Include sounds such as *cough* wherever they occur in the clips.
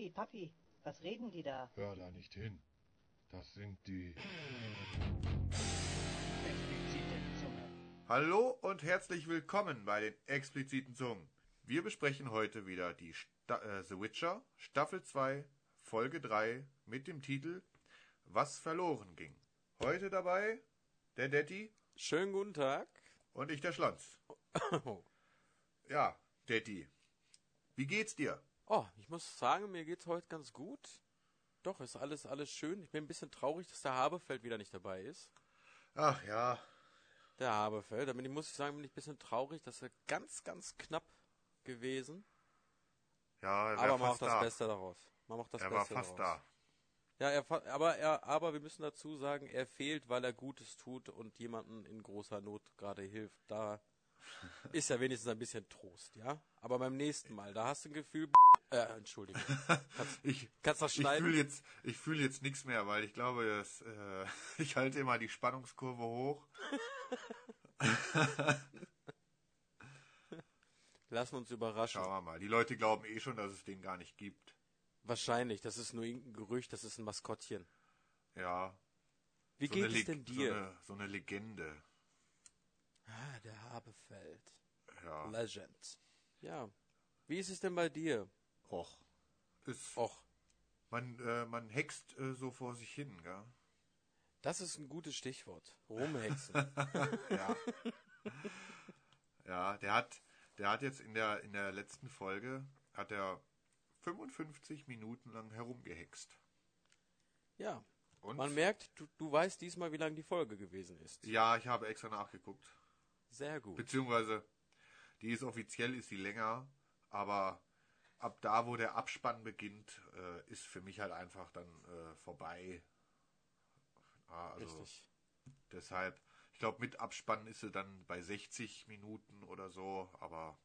Papi, Papi, was reden die da? Hör da nicht hin. Das sind die. Explizite Zunge. Hallo und herzlich willkommen bei den expliziten Zungen. Wir besprechen heute wieder die Sta äh, The Witcher Staffel 2 Folge 3 mit dem Titel Was verloren ging. Heute dabei der Detti Schönen guten Tag. und ich der Schlons. Ja, Detti, wie geht's dir? Oh, ich muss sagen, mir geht's heute ganz gut. Doch, ist alles, alles schön. Ich bin ein bisschen traurig, dass der Habefeld wieder nicht dabei ist. Ach ja, Der Habefeld, da bin ich, muss ich sagen, bin ich ein bisschen traurig, dass er ganz, ganz knapp gewesen. ja, er Aber war man macht das da. Beste daraus. Man macht das Er war Beste fast daraus. da. Ja, er, aber er, aber wir müssen dazu sagen, er fehlt, weil er Gutes tut und jemanden in großer Not gerade hilft. Da *laughs* ist ja wenigstens ein bisschen Trost, ja? Aber beim nächsten Mal, da hast du ein Gefühl, äh, Entschuldigung. *laughs* Kannst, Ich, kannst du das ich schneiden? fühle jetzt, ich fühle jetzt nichts mehr, weil ich glaube, dass, äh, *laughs* ich halte immer die Spannungskurve hoch. *laughs* Lassen uns überraschen. Schauen wir mal. Die Leute glauben eh schon, dass es den gar nicht gibt. Wahrscheinlich, das ist nur irgendein Gerücht, das ist ein Maskottchen. Ja. Wie so geht es denn dir? So eine, so eine Legende. Ah, der Habefeld. Ja. Legend. Ja. Wie ist es denn bei dir? Och. Ist, Och, man, äh, man hext äh, so vor sich hin, gell? das ist ein gutes Stichwort. Rumhexen. *laughs* Ja. ja, der hat, der hat jetzt in der, in der letzten Folge, hat er 55 Minuten lang herumgehext. ja. Und? Man merkt, du, du weißt diesmal, wie lang die Folge gewesen ist. Ja, ich habe extra nachgeguckt. Sehr gut. Beziehungsweise, die ist offiziell, ist die länger, aber ab da, wo der Abspann beginnt, äh, ist für mich halt einfach dann äh, vorbei. Ja, also Richtig. deshalb, ich glaube, mit Abspann ist sie dann bei 60 Minuten oder so, aber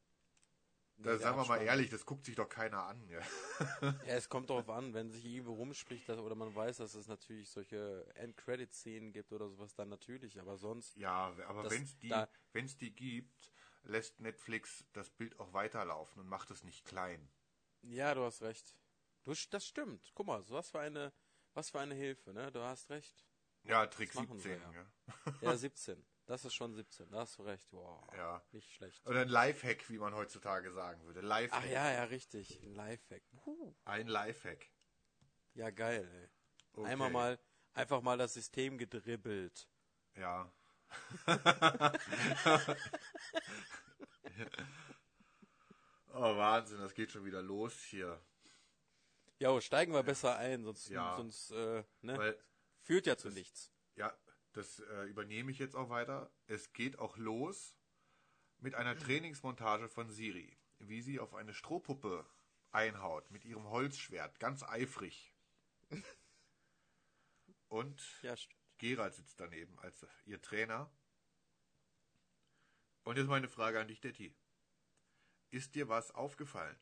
da, sagen wir mal ehrlich, das guckt sich doch keiner an. Ja, Ja, es kommt darauf an, wenn sich irgendwo rumspricht dass, oder man weiß, dass es natürlich solche End-Credit-Szenen gibt oder sowas, dann natürlich. Aber sonst, ja aber wenn es die, da- wenn's die gibt, lässt Netflix das Bild auch weiterlaufen und macht es nicht klein. Ja, du hast recht. Du, das stimmt. Guck mal, so was für eine, was für eine Hilfe, ne? Du hast recht. Ja, Trick machen 17. sie, ja. ja. Ja, *laughs* 17. Das ist schon 17. Da hast du recht. Wow. Ja. Nicht schlecht. Oder ein Lifehack, wie man heutzutage sagen würde. Lifehack. Ach ja, ja, richtig. Ein Lifehack. Huh. Ein Lifehack. Ja, geil, ey. Okay. Einmal mal, einfach mal das System gedribbelt. Ja. *laughs* *laughs* oh, Wahnsinn, das geht schon wieder los hier. Jo, steigen wir besser ein, sonst, Ja. sonst äh, ne? Weil, führt ja zu nichts. ja, das äh, übernehme ich jetzt auch weiter. Es geht auch los mit einer Trainingsmontage von Siri, wie sie auf eine Strohpuppe einhaut mit ihrem Holzschwert, ganz eifrig. Und Ja. Gerald sitzt daneben als ihr Trainer. Und jetzt meine Frage an dich, Detti. Ist dir was aufgefallen?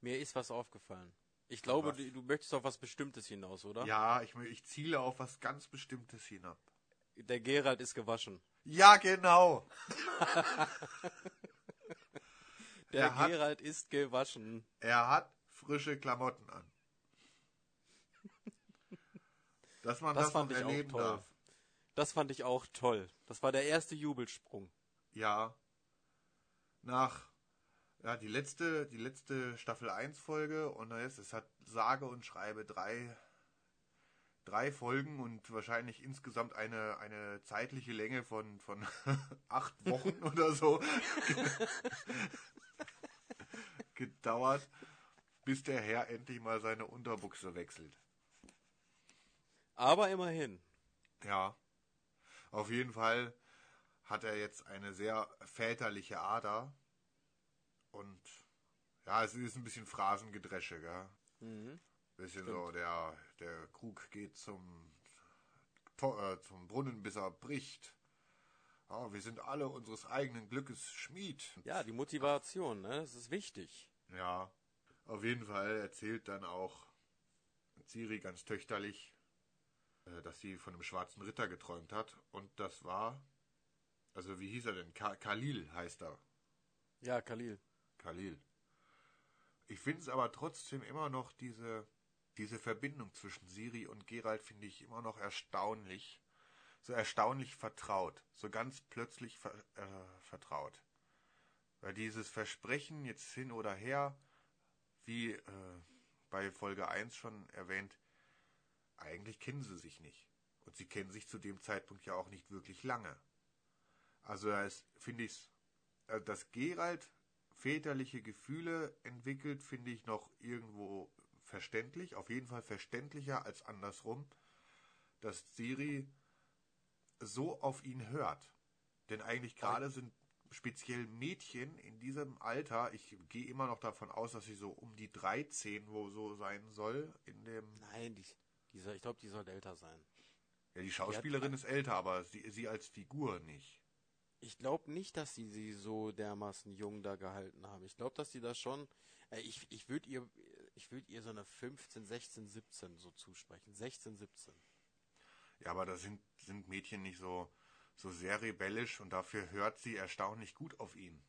Mir ist was aufgefallen. Ich glaube, Was? du, du möchtest auf was Bestimmtes hinaus, oder? Ja, ich, ich ziele auf was ganz Bestimmtes hinab. Der Gerald ist gewaschen. Ja, genau. *laughs* Der Er hat- Gerald ist gewaschen. Er hat frische Klamotten an. Dass man Das das, fand ich auch toll. darf. Das fand ich auch toll. Das war der erste Jubelsprung. Ja. Nach ja, die letzte, die letzte Staffel 1 Folge und jetzt, es hat sage und schreibe drei, drei Folgen und wahrscheinlich insgesamt eine, eine zeitliche Länge von, von *laughs* acht Wochen *laughs* oder so *laughs* gedauert, bis der Herr endlich mal seine Unterbuchse wechselt. Aber immerhin. Ja. Auf jeden Fall hat er jetzt eine sehr väterliche Ader. Und ja, es ist ein bisschen Phrasengedresche, gell? Mhm. Bisschen so, der, der Krug geht zum, äh, zum Brunnen, bis er bricht. Ja, wir sind alle unseres eigenen Glückes Schmied. Ja, die Motivation, ne? Das ist wichtig. Ja, auf jeden Fall erzählt dann auch Ciri ganz töchterlich, äh, dass sie von einem schwarzen Ritter geträumt hat. Und das war, also wie hieß er denn? Ka Khalil heißt er. Ja, Khalil. Khalil. Ich finde es aber trotzdem immer noch diese, diese Verbindung zwischen Siri und Gerald finde ich immer noch erstaunlich. So erstaunlich vertraut. So ganz plötzlich ver, äh, vertraut. Weil dieses Versprechen jetzt hin oder her, wie äh, bei Folge 1 schon erwähnt, eigentlich kennen sie sich nicht. Und sie kennen sich zu dem Zeitpunkt ja auch nicht wirklich lange. Also da ist, finde ich, äh, dass Gerald väterliche Gefühle entwickelt, finde ich noch irgendwo verständlich, auf jeden Fall verständlicher als andersrum, dass Siri so auf ihn hört. Denn eigentlich gerade sind speziell Mädchen in diesem Alter, ich gehe immer noch davon aus, dass sie so um die 13 wo so sein soll, in dem... Nein, die, die soll, ich glaube, die soll älter sein. Ja, die Schauspielerin ist älter, aber sie, sie als Figur nicht. Ich glaube nicht, dass sie sie so dermaßen jung da gehalten haben. Ich glaube, dass sie das schon. Äh, ich ich würde ihr, ich würde ihr so eine 15, 16, 17 so zusprechen. 16, 17. Ja, aber da sind, sind Mädchen nicht so, so sehr rebellisch und dafür hört sie erstaunlich gut auf ihn.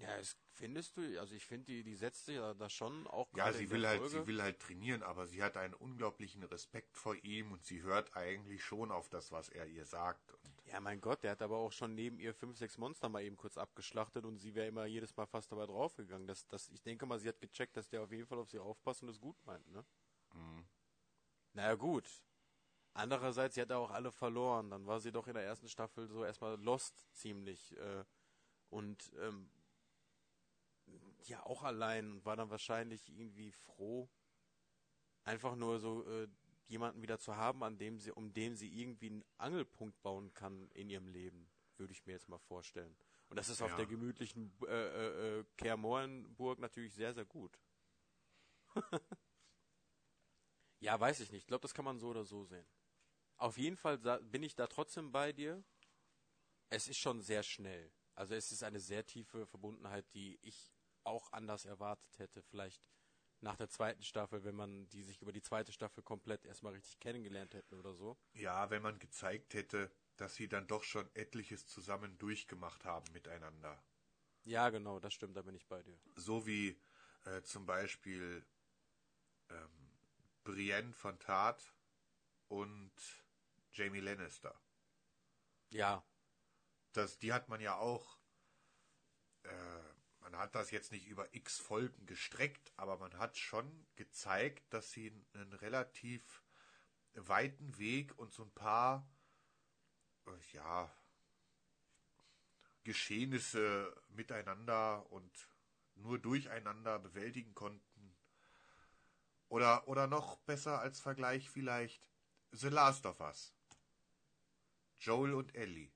Ja, das findest du, also ich finde, die, die setzt sich da schon auch Ja, sie will halt, Folge- sie will halt trainieren, aber sie hat einen unglaublichen Respekt vor ihm und sie hört eigentlich schon auf das, was er ihr sagt. Ja, mein Gott, der hat aber auch schon neben ihr fünf, sechs Monster mal eben kurz abgeschlachtet und sie wäre immer jedes Mal fast dabei draufgegangen. Das, das, ich denke mal, sie hat gecheckt, dass der auf jeden Fall auf sie aufpasst und es gut meint, ne? Mhm. Naja, gut. Andererseits, sie hat auch alle verloren. Dann war sie doch in der ersten Staffel so erstmal lost ziemlich. Äh, und ähm, ja, auch allein und war dann wahrscheinlich irgendwie froh, einfach nur so äh, jemanden wieder zu haben, an dem sie, um den sie irgendwie einen Angelpunkt bauen kann in ihrem Leben, würde ich mir jetzt mal vorstellen. Und das ist auf Ja. der gemütlichen äh, äh, äh, Kermorenburg natürlich sehr, sehr gut. *laughs* ja, weiß ich nicht. Ich glaube, das kann man so oder so sehen. Auf jeden Fall bin ich da trotzdem bei dir. Es ist schon sehr schnell. Also es ist eine sehr tiefe Verbundenheit, die ich auch anders erwartet hätte. Vielleicht nach der zweiten Staffel, wenn man die sich über die zweite Staffel komplett erstmal richtig kennengelernt hätten oder so. ja, wenn man gezeigt hätte, dass sie dann doch schon etliches zusammen durchgemacht haben miteinander. Ja, genau, das stimmt, da bin ich bei dir. So wie äh, zum Beispiel ähm, Brienne von Tat und Jamie Lannister. Ja, Das, die hat man ja auch, äh, man hat das jetzt nicht über x Folgen gestreckt, aber man hat schon gezeigt, dass sie einen relativ weiten Weg und so ein paar, äh, ja, Geschehnisse miteinander und nur durcheinander bewältigen konnten. Oder, oder noch besser als Vergleich vielleicht The Last of Us. Joel und Ellie.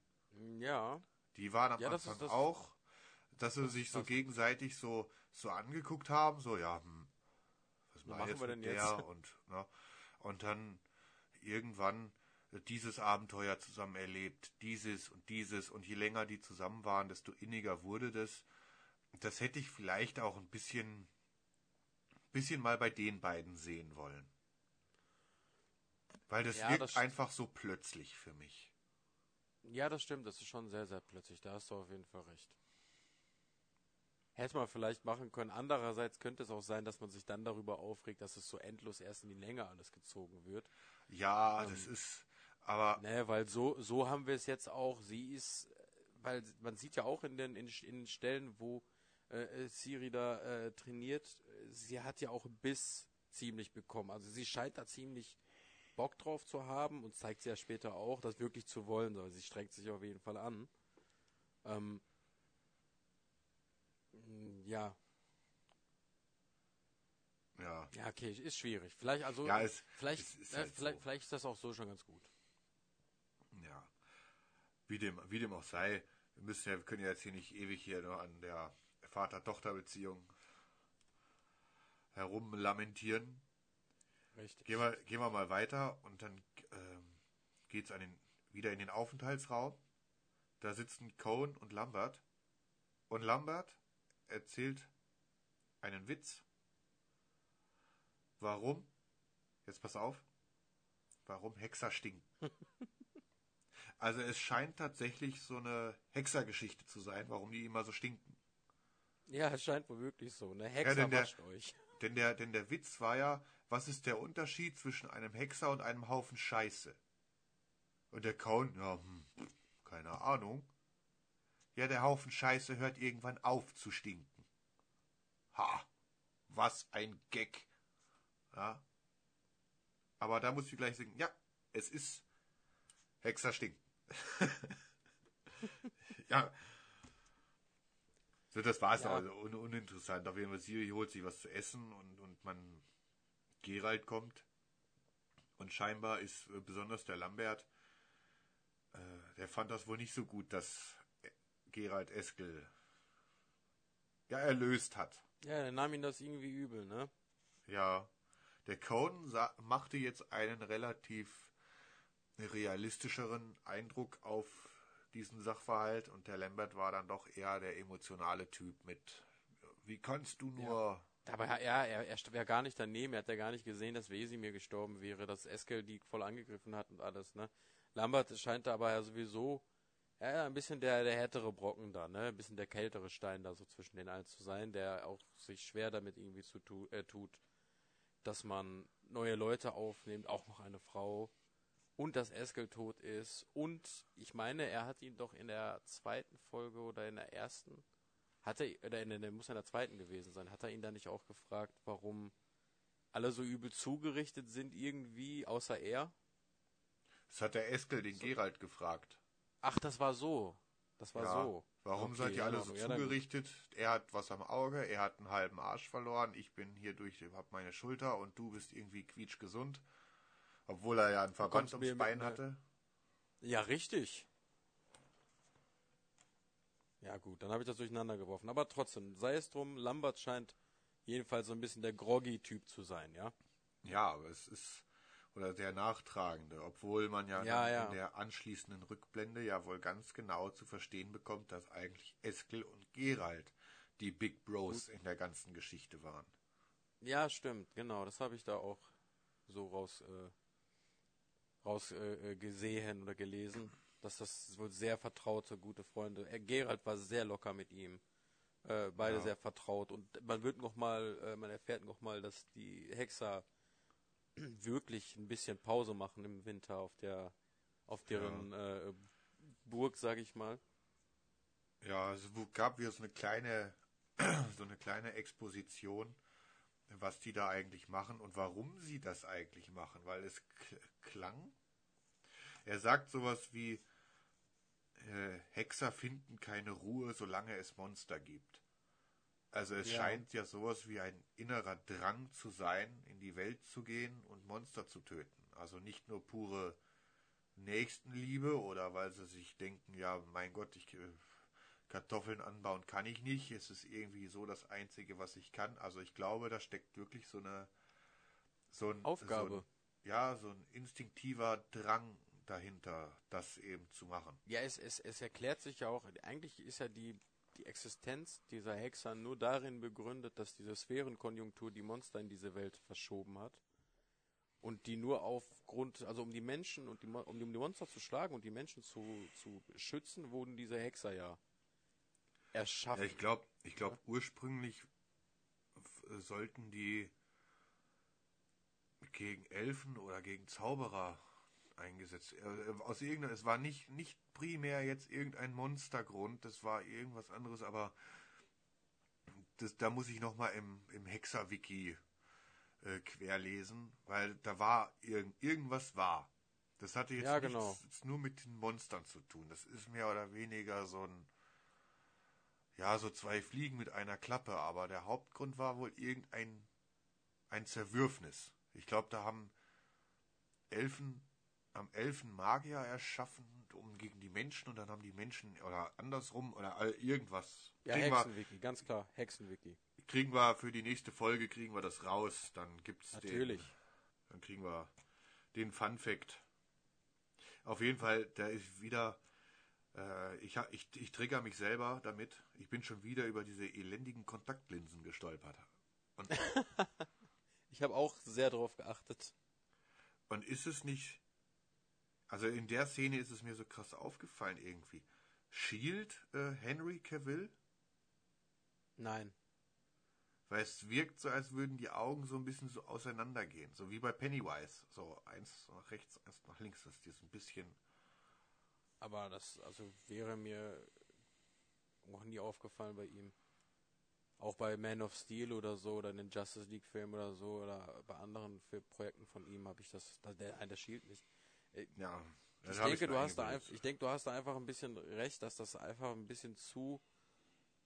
ja, Die waren am Ja, das ist Anfang das- auch, dass sie sich so gegenseitig so, so angeguckt haben, so, ja, hm, was machen machen jetzt wir mit denn der? jetzt? Und, ne, und dann irgendwann dieses Abenteuer zusammen erlebt, dieses und dieses, und je länger die zusammen waren, desto inniger wurde das. Das hätte ich vielleicht auch ein bisschen, bisschen mal bei den beiden sehen wollen. Weil das Ja, wirkt das einfach so plötzlich für mich. ja, das stimmt, das ist schon sehr, sehr plötzlich, da hast du auf jeden Fall recht. Hätte man vielleicht machen können. Andererseits könnte es auch sein, dass man sich dann darüber aufregt, dass es so endlos erst in die Länge alles gezogen wird. Ja, Ähm, das ist, aber Ne, weil so, so haben wir es jetzt auch. Sie ist, weil man sieht ja auch in den, in, in den Stellen, wo äh, äh, Siri da äh, trainiert, sie hat ja auch Biss ziemlich bekommen. Also sie scheint da ziemlich Bock drauf zu haben und zeigt sie ja später auch, das wirklich zu wollen. Also sie strengt sich auf jeden Fall an. Ähm, ja, ja. ja, okay, ist schwierig. Vielleicht, also, Ja, es- vielleicht, es ist äh, halt vielleicht, so. vielleicht ist das auch so schon ganz gut. Ja. Wie dem, wie dem auch sei, wir müssen ja, wir können ja jetzt hier nicht ewig hier nur an der Vater-Tochter-Beziehung herumlamentieren. Richtig. Gehen wir, gehen wir mal weiter und dann ähm, geht's an den, wieder in den Aufenthaltsraum. Da sitzen Cohen und Lambert. Und Lambert erzählt einen Witz. Warum? Jetzt pass auf. Warum Hexer stinken. *laughs* also es scheint tatsächlich so eine Hexergeschichte zu sein, warum die immer so stinken. Ja, es scheint wohl wirklich so. Ne? Hexer denn der- wascht euch. *laughs* Denn der, denn der Witz war ja, was ist der Unterschied zwischen einem Hexer und einem Haufen Scheiße? Und der Cohn, ja, hm, keine Ahnung. Ja, der Haufen Scheiße hört irgendwann auf zu stinken. Ha, was ein Gag. Ja. Aber da muss ich gleich sagen, ja, es ist Hexer stinken. *laughs* ja. So, das war's Ja. also un uninteressant. Auf jeden Fall, Siri holt sich was zu essen und, und man, Gerald kommt. Und scheinbar ist äh, besonders der Lambert, äh, der fand das wohl nicht so gut, dass Gerald Eskel ja erlöst hat. Ja, dann nahm ihn das irgendwie übel, ne? Ja, der Conan machte jetzt einen relativ realistischeren Eindruck auf diesen Sachverhalt und der Lambert war dann doch eher der emotionale Typ mit wie kannst du nur Aber ja, er, er wäre gar nicht daneben, er hat ja gar nicht gesehen, dass Wesimir gestorben wäre, dass Eskel die voll angegriffen hat und alles, ne? Lambert scheint aber ja sowieso ja, ein bisschen der, der härtere Brocken da, ne? Ein bisschen der kältere Stein da so zwischen den allen zu sein, der auch sich schwer damit irgendwie zu tu, äh, tut, dass man neue Leute aufnimmt, auch noch eine Frau und dass Eskel tot ist und ich meine, er hat ihn doch in der zweiten Folge oder in der ersten hat er, oder in der, muss in der zweiten gewesen sein, hat er ihn da nicht auch gefragt, warum alle so übel zugerichtet sind irgendwie, außer er? das hat der Eskel den Gerald gefragt. Ach, das war so. Das war Ja, so. Warum Okay, seid ihr alle so. Ja, zugerichtet? er hat was am Auge, er hat einen halben Arsch verloren, ich bin hier durch, hab meine Schulter und du bist irgendwie quietschgesund. Obwohl er ja einen Verband ums Bein hatte. Ja, richtig. Ja gut, dann habe ich das durcheinander geworfen. Aber trotzdem, sei es drum, Lambert scheint jedenfalls so ein bisschen der Groggy-Typ zu sein, ja? Ja, aber es ist oder der Nachtragende, obwohl man ja, Ja, ja. in der anschließenden Rückblende ja wohl ganz genau zu verstehen bekommt, dass eigentlich Eskel und Gerald die Big Bros in der ganzen Geschichte waren. Ja, stimmt, genau. Das habe ich da auch so raus, äh, raus äh, äh, gesehen oder gelesen, dass das wohl sehr vertraute, gute Freunde. Äh, Gerald war sehr locker mit ihm. Äh, beide Ja. sehr vertraut. Und man wird noch mal, äh, man erfährt noch mal, dass die Hexer wirklich ein bisschen Pause machen im Winter auf der, auf deren äh, Burg, sag ich mal. Ja, es gab wieder so eine kleine, *clears throat* so eine kleine Exposition, was die da eigentlich machen und warum sie das eigentlich machen, weil es klang. Er sagt sowas wie, äh, Hexer finden keine Ruhe, solange es Monster gibt. Also es Ja. scheint ja sowas wie ein innerer Drang zu sein, in die Welt zu gehen und Monster zu töten. Also nicht nur pure Nächstenliebe oder weil sie sich denken, ja, mein Gott, ich äh, Kartoffeln anbauen kann ich nicht. Es ist irgendwie so das Einzige, was ich kann. Also ich glaube, da steckt wirklich so eine so ein, Aufgabe. So ein, ja, so ein instinktiver Drang dahinter, das eben zu machen. Ja, es, es, es erklärt sich ja auch, eigentlich ist ja die, die Existenz dieser Hexer nur darin begründet, dass diese Sphärenkonjunktur die Monster in diese Welt verschoben hat. Und die nur aufgrund, also um die Menschen und die, um die, Monster zu schlagen und die Menschen zu, zu schützen, wurden diese Hexer ja erschaffen. Ja, ich glaube, ich glaube, ursprünglich f- sollten die gegen Elfen oder gegen Zauberer eingesetzt. Äh, aus irgendeiner, es war nicht, nicht primär jetzt irgendein Monstergrund, das war irgendwas anderes, aber das, da muss ich nochmal im, im Hexer-Wiki äh, querlesen, weil da war irgend, irgendwas war. Das hatte jetzt Ja, nichts genau. jetzt nur mit den Monstern zu tun. Das ist mehr oder weniger so ein ja, so zwei Fliegen mit einer Klappe, aber der Hauptgrund war wohl irgendein ein Zerwürfnis. Ich glaube, da haben Elfen am Elfen Magier erschaffen, um gegen die Menschen und dann haben die Menschen oder andersrum oder all- irgendwas. ja, kriegen, wir, Hexenwiki, ganz klar, Hexenwiki. kriegen wir für die nächste Folge kriegen wir das raus, dann gibt's Natürlich. Den, dann kriegen wir den Fun Fact. Auf jeden Fall, da ist wieder äh, ich, ich, ich trigger mich selber damit. Ich bin schon wieder über diese elendigen Kontaktlinsen gestolpert. *laughs* Ich habe auch sehr darauf geachtet. und ist es nicht. Also in der Szene ist es mir so krass aufgefallen irgendwie. Shield äh, Henry Cavill? Nein. Weil es wirkt so, als würden die Augen so ein bisschen so auseinandergehen. So wie bei Pennywise. So eins nach rechts, eins nach links. Das ist ein bisschen. Aber das also wäre mir noch nie aufgefallen bei ihm. Auch bei Man of Steel oder so, oder in den Justice League Film oder so, oder bei anderen Projekten von ihm habe ich das, da- der, das schielt nicht. Ja. das Ich denke, mir du hast da ich denke, du hast da einfach ein bisschen recht, dass das einfach ein bisschen zu,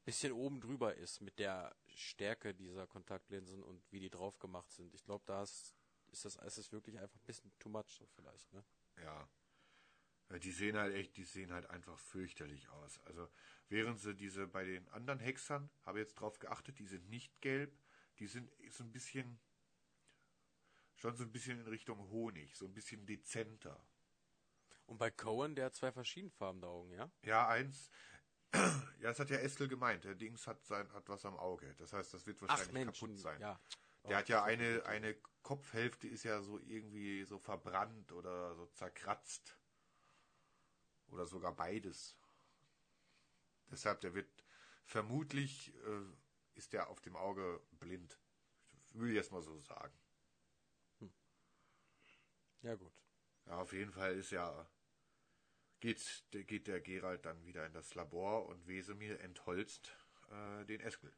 bisschen oben drüber ist mit der Stärke dieser Kontaktlinsen und wie die drauf gemacht sind. Ich glaube, da ist, ist das, ist es wirklich einfach ein bisschen too much so vielleicht, ne? Ja. Ja, Die sehen halt echt, die sehen halt einfach fürchterlich aus. Also während sie diese bei den anderen Hexern, habe jetzt drauf geachtet, die sind nicht gelb, die sind so ein bisschen, schon so ein bisschen in Richtung Honig, so ein bisschen dezenter. Und bei Cohen, der hat zwei verschiedenfarbene Augen, ja? Ja, eins, *clears throat* ja, das hat ja Estel gemeint, der Dings hat sein, hat was am Auge. Das heißt, das wird wahrscheinlich kaputt sein. ja. Der Oh, hat ja ist eine, eine Kopfhälfte ist ja so irgendwie so verbrannt oder so zerkratzt. Oder sogar beides. Deshalb, der wird vermutlich äh, ist der auf dem Auge blind. Will ich jetzt mal so sagen. Ja, gut. Ja, auf jeden Fall ist ja geht, der- geht der Gerald dann wieder in das Labor und Wesemir entholzt äh, den Eskel.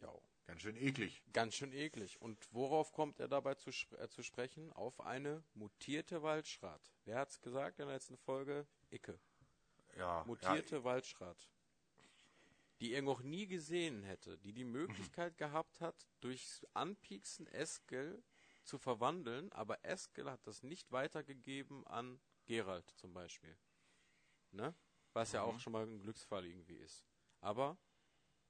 Ja. Ganz schön eklig. Ganz schön eklig. Und worauf kommt er dabei zu, äh, zu sprechen? Auf eine mutierte Waldschrat. Wer hat's gesagt in der letzten Folge? Icke. Ja, Mutierte Waldschrat. Die er noch nie gesehen hätte, die die Möglichkeit gehabt hat, durchs Anpieksen Eskel zu verwandeln, aber Eskel hat das nicht weitergegeben an Gerald zum Beispiel. Ne? Was ja auch schon mal ein Glücksfall irgendwie ist. Aber,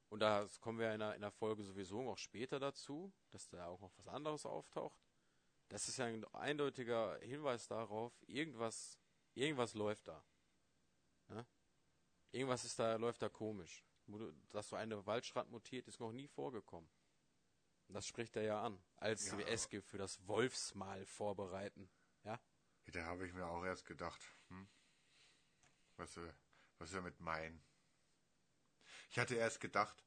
und da kommen wir in der, in der Folge sowieso noch später dazu, dass da auch noch was anderes auftaucht. Das ist ja ein eindeutiger Hinweis darauf, irgendwas, irgendwas läuft da. Ne? Irgendwas ist da, läuft da komisch. Dass so eine Waldschrat mutiert, ist noch nie vorgekommen. Das spricht er ja an, als Ja. Eske für das Wolfsmal vorbereiten. Ja? Da habe ich mir auch erst gedacht, hm, was, er- was er mit meinen. Ich hatte erst gedacht,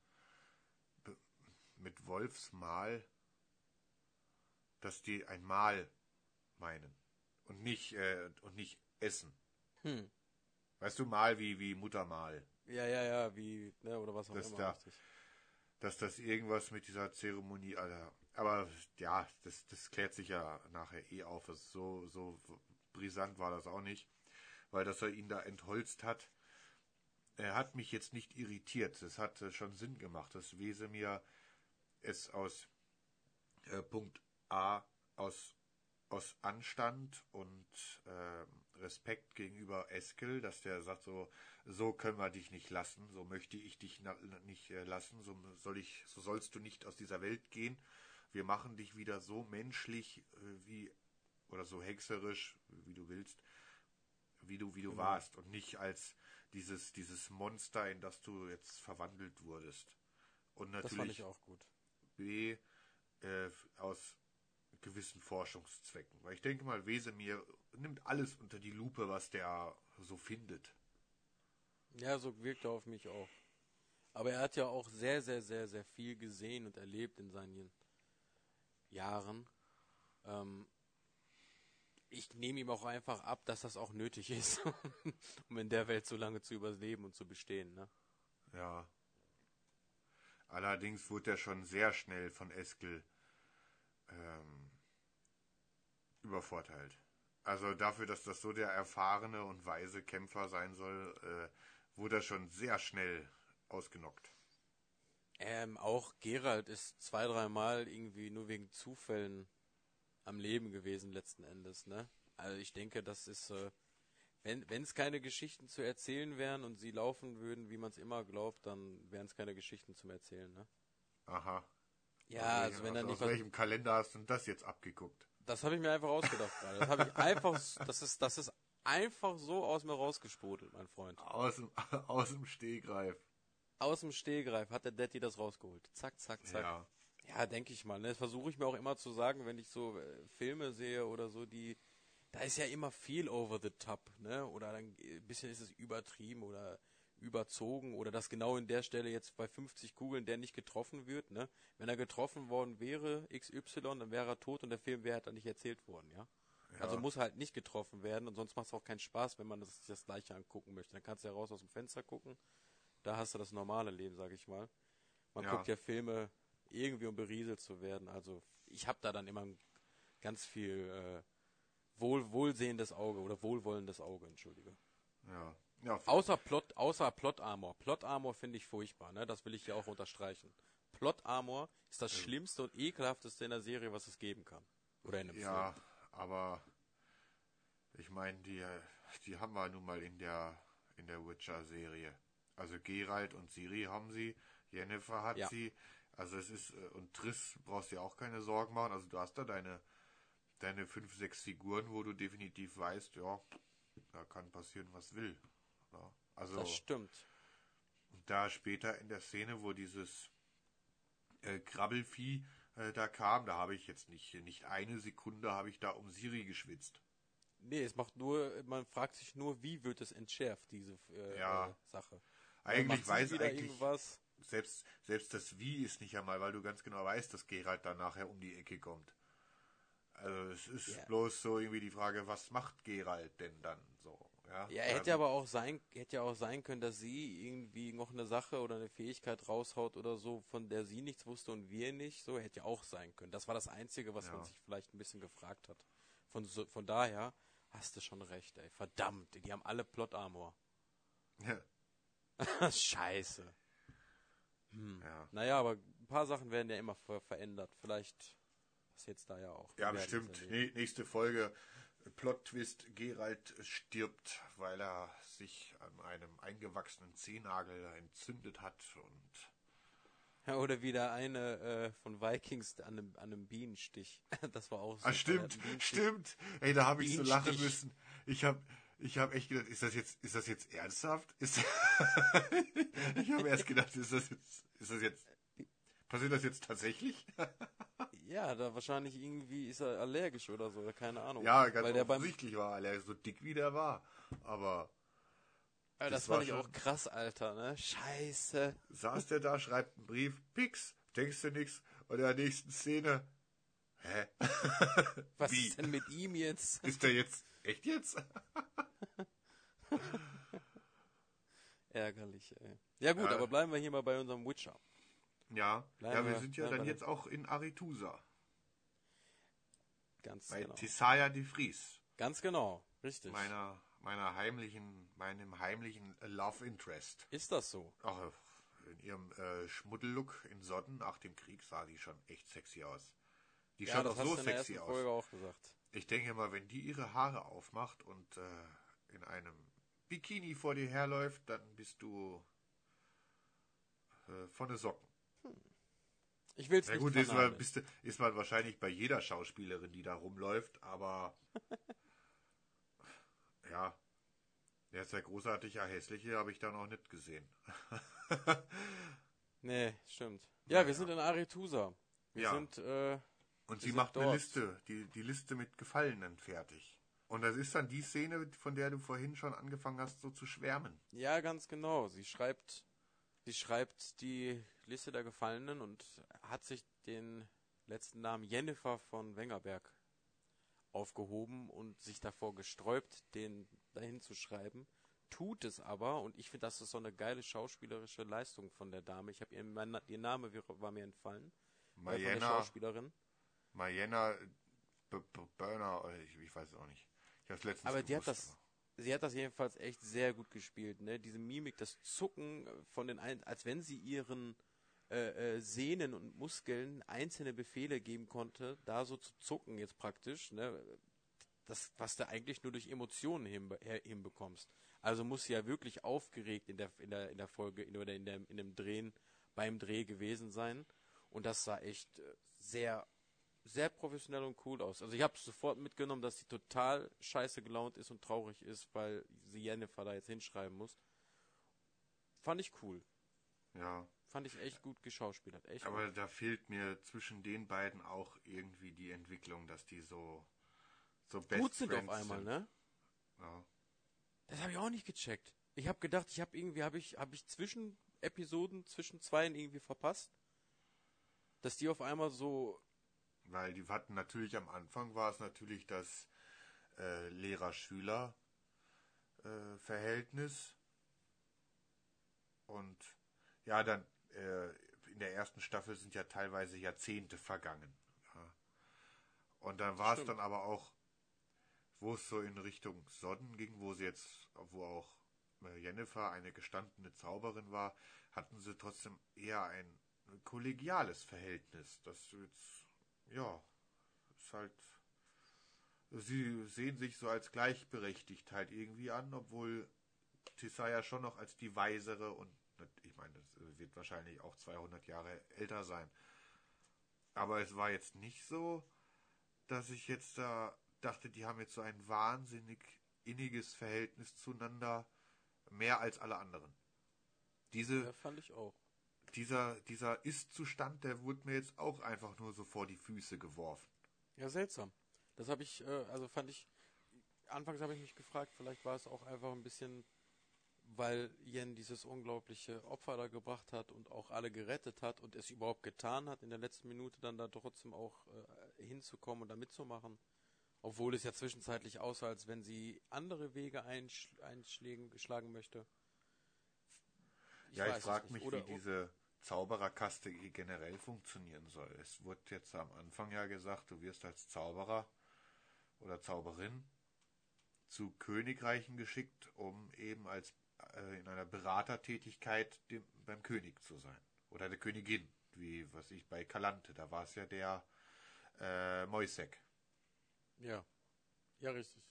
mit Wolfsmal, dass die ein Mahl meinen und nicht äh, und nicht essen. Hm. Weißt du, Mahl wie wie Muttermahl, Ja, ja, ja, wie, ne, oder was auch Das immer. da- richtig. Dass das irgendwas mit dieser Zeremonie, Alter. Aber ja, das, das klärt sich ja nachher eh auf. Es so so brisant war das auch nicht, weil dass er ihn da entholzt hat. Er hat mich jetzt nicht irritiert. Es hat äh, schon Sinn gemacht, dass Wesemir es aus äh, Punkt A aus aus Anstand und ähm, Respekt gegenüber Eskel, dass der sagt so, so können wir dich nicht lassen, so möchte ich dich nicht äh, lassen, so soll ich, so sollst du nicht aus dieser Welt gehen. Wir machen dich wieder so menschlich äh, wie oder so hexerisch, wie du willst, wie du wie du Genau. warst und nicht als dieses dieses Monster, in das du jetzt verwandelt wurdest. Und natürlich ich auch gut. B äh, aus gewissen Forschungszwecken. Weil ich denke mal, Wesemir nimmt alles unter die Lupe, was der so findet. Ja, so wirkt er auf mich auch. Aber er hat ja auch sehr, sehr, sehr, sehr viel gesehen und erlebt in seinen Jahren. Ähm, ich nehme ihm auch einfach ab, dass das auch nötig ist, *laughs* um in der Welt so lange zu überleben und zu bestehen. Ne? Ja. Allerdings wurde er schon sehr schnell von Eskel ähm, übervorteilt. Also dafür, dass das so der erfahrene und weise Kämpfer sein soll, äh, wurde er schon sehr schnell ausgenockt. Ähm, auch Gerald ist zwei, dreimal irgendwie nur wegen Zufällen am Leben gewesen letzten Endes, ne? Also ich denke, das ist, äh, wenn es keine Geschichten zu erzählen wären und sie laufen würden, wie man es immer glaubt, dann wären es keine Geschichten zum Erzählen, ne? Aha. Ja, also welchem, wenn er aus, nicht aus welchem Kalender hast du denn das jetzt abgeguckt? Das habe ich mir einfach ausgedacht gerade. Das habe ich einfach, das ist, das ist einfach so aus mir rausgesprudelt, mein Freund. Aus dem, *laughs* aus dem Stehgreif. Aus dem Stehgreif hat der Daddy das rausgeholt. Zack, zack, zack. Ja. Ja, denke ich mal. Ne? Das versuche ich mir auch immer zu sagen, wenn ich so äh, Filme sehe oder so, die. Da ist ja immer viel over the top, ne? Oder dann ein bisschen ist es übertrieben oder überzogen oder dass genau in der Stelle jetzt bei 50 Kugeln der nicht getroffen wird, ne? Wenn er getroffen worden wäre, XY, dann wäre er tot und der Film wäre halt dann nicht erzählt worden, ja? Also muss halt nicht getroffen werden und sonst macht es auch keinen Spaß, wenn man das, das gleiche angucken möchte. Dann kannst du ja raus aus dem Fenster gucken. Da hast du das normale Leben, sag ich mal. Man Ja. guckt ja Filme irgendwie, um berieselt zu werden. Also ich habe da dann immer ganz viel äh, wohl, wohlsehendes Auge oder wohlwollendes Auge, entschuldige. Ja. Ja, Außer Plot, außer Plot Armor. Plot Armor finde ich furchtbar, ne? Das will ich hier auch unterstreichen. Plot Armor ist das schlimmste und ekelhafteste in der Serie, was es geben kann. Oder in einem ja, Film. aber ich meine, die, die haben wir nun mal in der in der Witcher-Serie. Also Geralt und Siri haben sie, Jennifer hat Ja. sie. Also es ist äh, und Triss brauchst dir auch keine Sorgen machen. Also du hast da deine deine fünf, sechs Figuren, wo du definitiv weißt, ja, da kann passieren, was will. Ja, also Das stimmt. da später in der Szene, wo dieses äh, Krabbelvieh äh, da kam, da habe ich jetzt nicht, nicht eine Sekunde habe ich da um Siri geschwitzt. Nee, es macht nur, man fragt sich nur, wie wird es entschärft, diese äh, Ja. äh, Sache. Eigentlich weiß wieder eigentlich, irgendwas. selbst, selbst das Wie ist nicht einmal, weil du ganz genau weißt, dass Geralt dann nachher um die Ecke kommt. Also es ist Ja. bloß so irgendwie die Frage, was macht Geralt denn dann so? Ja, Ja, hätte aber auch sein, hätte ja auch sein können, dass sie irgendwie noch eine Sache oder eine Fähigkeit raushaut oder so, von der sie nichts wusste und wir nicht. So hätte ja auch sein können. Das war das Einzige, was man Ja. sich vielleicht ein bisschen gefragt hat. Von, von daher hast du schon recht, ey. Verdammt, die haben alle Plot Armor. Ja, *laughs* Scheiße. Hm. ja. Naja, aber ein paar Sachen werden ja immer ver verändert. Vielleicht passiert da ja auch. Ja, bestimmt. nächste Folge. Plot-Twist. Geralt stirbt, weil er sich an einem eingewachsenen Zehennagel entzündet hat und Ja, oder wieder eine äh, von Vikings an einem, an einem Bienenstich. *laughs* Das war auch so. Ah, stimmt, stimmt. Ey, da habe ich so lachen müssen. Ich habe ich hab echt gedacht, ist das jetzt ist das jetzt ernsthaft? Ist *laughs* ich habe erst gedacht, ist das jetzt ist das jetzt passiert das jetzt tatsächlich? *laughs* Ja, da wahrscheinlich irgendwie ist er allergisch oder so, oder keine Ahnung. ja, ganz Weil offensichtlich war er so dick wie der war, aber das das war fand ich auch krass, Alter, ne? Scheiße. saß der da, schreibt einen Brief, Pix, denkst du nix? Und in der nächsten Szene, hä? *laughs* Was Wie? ist denn mit ihm jetzt? Ist der jetzt, echt jetzt? *laughs* Ärgerlich, ey. Ja gut, Ja. aber bleiben wir hier mal bei unserem Witcher. Ja, Bleiben ja, wir wir- sind ja dann wir- jetzt auch in Aritusa, Ganz bei genau. Tisaya de Vries, Ganz genau, richtig. meiner, meiner heimlichen, meinem heimlichen Love Interest. Ist das so? Ach, in ihrem äh, Schmuddellook in Sodden nach dem Krieg sah die schon echt sexy aus. Die Ja, schaut das auch hast so du in der sexy aus. Folge auch gesagt. Ich denke mal, wenn die ihre Haare aufmacht und äh, in einem Bikini vor dir herläuft, dann bist du äh, von den Socken. Ich will's Na nicht gut, ist man, bist ist man wahrscheinlich bei jeder Schauspielerin, die da rumläuft, aber *laughs* ja, der ist ja großartig, ja hässliche habe ich da noch nicht gesehen. *laughs* Nee, stimmt. Ja, Ja, wir ja. sind in Aretusa. Wir Ja. sind, äh, Und Sie macht eine dort. Liste, die, die Liste mit Gefallenen fertig. Und das ist dann die Szene, von der du vorhin schon angefangen hast, so zu schwärmen. Ja, ganz genau. Sie schreibt, sie schreibt die Liste der Gefallenen und hat sich den letzten Namen Jennifer von Wengerberg aufgehoben und sich davor gesträubt, den dahin zu schreiben. Tut es aber, und ich finde, das ist so eine geile schauspielerische Leistung von der Dame. Ich habe ihr, mein, ihr Name war mir entfallen. äh, Von der Schauspielerin. B Burner, ich, ich weiß es auch nicht. Ich habe es letztens Aber die hat das, sie hat das jedenfalls echt sehr gut gespielt, ne? Diese Mimik, das Zucken von den, ein als wenn sie ihren äh, äh, Sehnen und Muskeln einzelne Befehle geben konnte, da so zu zucken jetzt praktisch, ne? Das, was du eigentlich nur durch Emotionen hinbe hinbekommst. Also muss sie ja wirklich aufgeregt in der, in der, in der Folge in, oder in, der, in dem Drehen, beim Dreh gewesen sein. Und das sah echt äh, sehr, sehr professionell und cool aus. Also ich habe sofort mitgenommen, dass sie total scheiße gelaunt ist und traurig ist, weil sie Jennifer da jetzt hinschreiben muss. Fand ich cool. Ja, Fand ich echt gut geschauspielert. Echt aber gut. da fehlt mir zwischen den beiden auch irgendwie die Entwicklung, dass die so so best Gut sind auf Friends einmal, sind. ne? Ja. Das habe ich auch nicht gecheckt. Ich habe gedacht, ich habe irgendwie, habe ich, habe ich zwischen Episoden, zwischen zweien irgendwie verpasst, dass die auf einmal so, Weil die hatten natürlich am Anfang war es natürlich das äh, Lehrer-Schüler-Verhältnis. Und ja, dann äh, in der ersten Staffel sind ja teilweise Jahrzehnte vergangen. Ja. Und dann war es dann aber auch, wo es so in Richtung Sodden ging, wo sie jetzt, wo auch äh, Jennifer eine gestandene Zauberin war, hatten sie trotzdem eher ein kollegiales Verhältnis. Das jetzt, ja, ist halt, sie sehen sich so als gleichberechtigt halt irgendwie an, obwohl Tissa ja schon noch als die Weisere und ich meine, das wird wahrscheinlich auch 200 Jahre älter sein. Aber es war jetzt nicht so, dass ich jetzt da dachte, die haben jetzt so ein wahnsinnig inniges Verhältnis zueinander, mehr als alle anderen. Diese, ja, fand ich auch. Dieser, dieser Ist-Zustand, der wurde mir jetzt auch einfach nur so vor die Füße geworfen. Ja, seltsam. Das habe ich, äh, also fand ich, anfangs habe ich mich gefragt, vielleicht war es auch einfach ein bisschen, weil Yen dieses unglaubliche Opfer da gebracht hat und auch alle gerettet hat und es überhaupt getan hat, in der letzten Minute dann da trotzdem auch äh, hinzukommen und da mitzumachen. Obwohl es ja zwischenzeitlich aussah, als wenn sie andere Wege einsch einschlägen, geschlagen möchte. ja, weiß ich frage mich, Oder- wie diese Zaubererkaste generell funktionieren soll. Es wurde jetzt am Anfang ja gesagt, du wirst als Zauberer oder Zauberin zu Königreichen geschickt, um eben als äh, in einer Beratertätigkeit dem, beim König zu sein. Oder der Königin, wie was ich bei Kalante, da war es ja der äh, Moisek. Ja. Ja, richtig.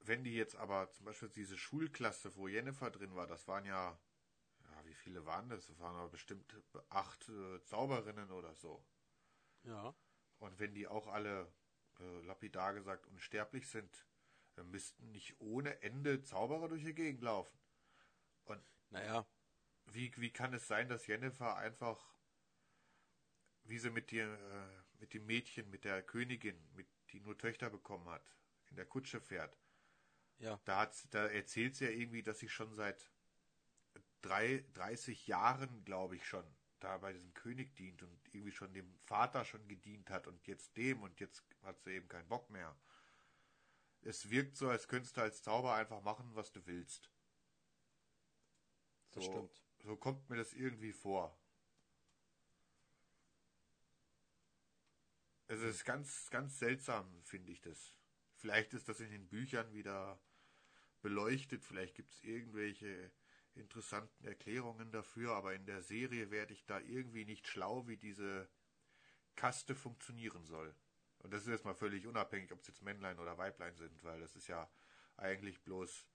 Wenn die jetzt aber zum Beispiel diese Schulklasse, wo Jennifer drin war, das waren ja, ja wie viele waren das? Das waren aber bestimmt acht äh, Zauberinnen oder so. Ja. Und wenn die auch alle, äh, lapidar gesagt, unsterblich sind, dann müssten nicht ohne Ende Zauberer durch die Gegend laufen. Und Naja, wie, wie kann es sein, dass Jennifer einfach, wie sie mit, dir, äh, mit dem Mädchen, mit der Königin, mit, die nur Töchter bekommen hat, in der Kutsche fährt, ja. da, hat, da erzählt sie ja irgendwie, dass sie schon seit drei, 30 Jahren, glaube ich, schon da bei diesem König dient und irgendwie schon dem Vater schon gedient hat und jetzt dem und jetzt hat sie eben keinen Bock mehr. Es wirkt so, als könntest du als Zauber einfach machen, was du willst. Das so, stimmt. So kommt mir das irgendwie vor. Es ist ganz, ganz seltsam, finde ich das. Vielleicht ist das in den Büchern wieder beleuchtet, vielleicht gibt es irgendwelche interessanten Erklärungen dafür, aber in der Serie werde ich da irgendwie nicht schlau, wie diese Kaste funktionieren soll. Und das ist jetzt mal völlig unabhängig, ob es jetzt Männlein oder Weiblein sind, weil das ist ja eigentlich bloß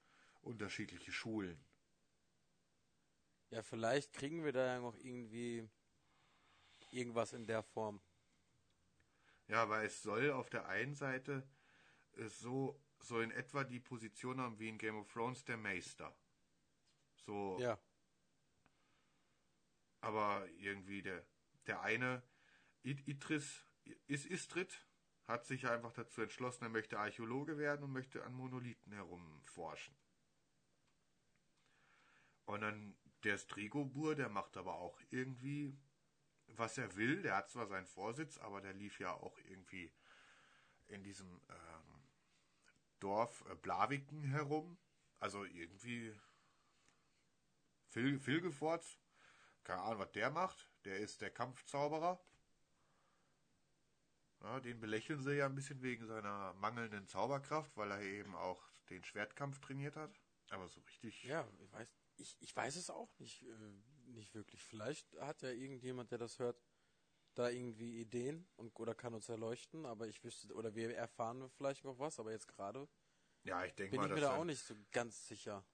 unterschiedliche Schulen. Ja, vielleicht kriegen wir da ja noch irgendwie irgendwas in der Form. Ja, weil es soll auf der einen Seite so, so in etwa die Position haben wie in Game of Thrones der Meister. So, Ja. aber irgendwie der, der eine, Id Idris, ist Istrid, hat sich einfach dazu entschlossen, er möchte Archäologe werden und möchte an Monolithen herumforschen. Und dann der Strigobur, der macht aber auch irgendwie, was er will. Der hat zwar seinen Vorsitz, aber der lief ja auch irgendwie in diesem ähm, Dorf äh, Blaviken herum. Also irgendwie Phil, Filgefort, keine Ahnung, was der macht. Der ist der Kampfzauberer. Ja, den belächeln sie ja ein bisschen wegen seiner mangelnden Zauberkraft, weil er eben auch den Schwertkampf trainiert hat. Aber so richtig. Ja, ich weiß, ich, ich weiß es auch nicht, äh, nicht wirklich. Vielleicht hat ja irgendjemand, der das hört, da irgendwie Ideen und oder kann uns erleuchten, aber ich wüsste, oder wir erfahren vielleicht noch was, aber jetzt gerade Ja, ich denke bin mal, ich mir da auch nicht so ganz sicher.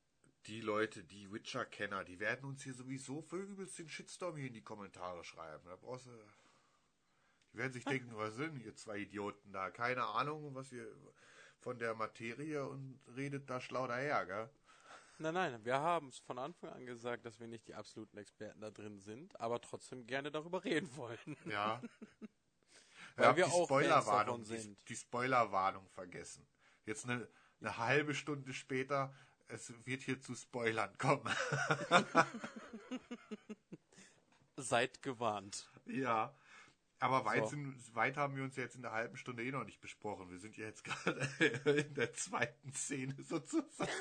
Die Leute, die Witcher-Kenner, die werden uns hier sowieso für übelst den Shitstorm hier in die Kommentare schreiben. Da brauchst du. Die werden sich denken, was sind ihr zwei Idioten da? Keine Ahnung, was ihr von der Materie und redet da schlau daher, gell? Nein, nein, wir haben es von Anfang an gesagt, dass wir nicht die absoluten Experten da drin sind, aber trotzdem gerne darüber reden wollen. Ja. *laughs* Weil hab wir die auch Spoilerwarnung, davon die, sind. die Spoilerwarnung vergessen. Jetzt eine, eine halbe Stunde später es wird hier zu Spoilern kommen. *laughs* Seid gewarnt. ja. Aber weit, So. sind, weit haben wir uns jetzt in der halben Stunde eh noch nicht besprochen. Wir sind ja jetzt *laughs* gerade in der zweiten Szene sozusagen. *laughs*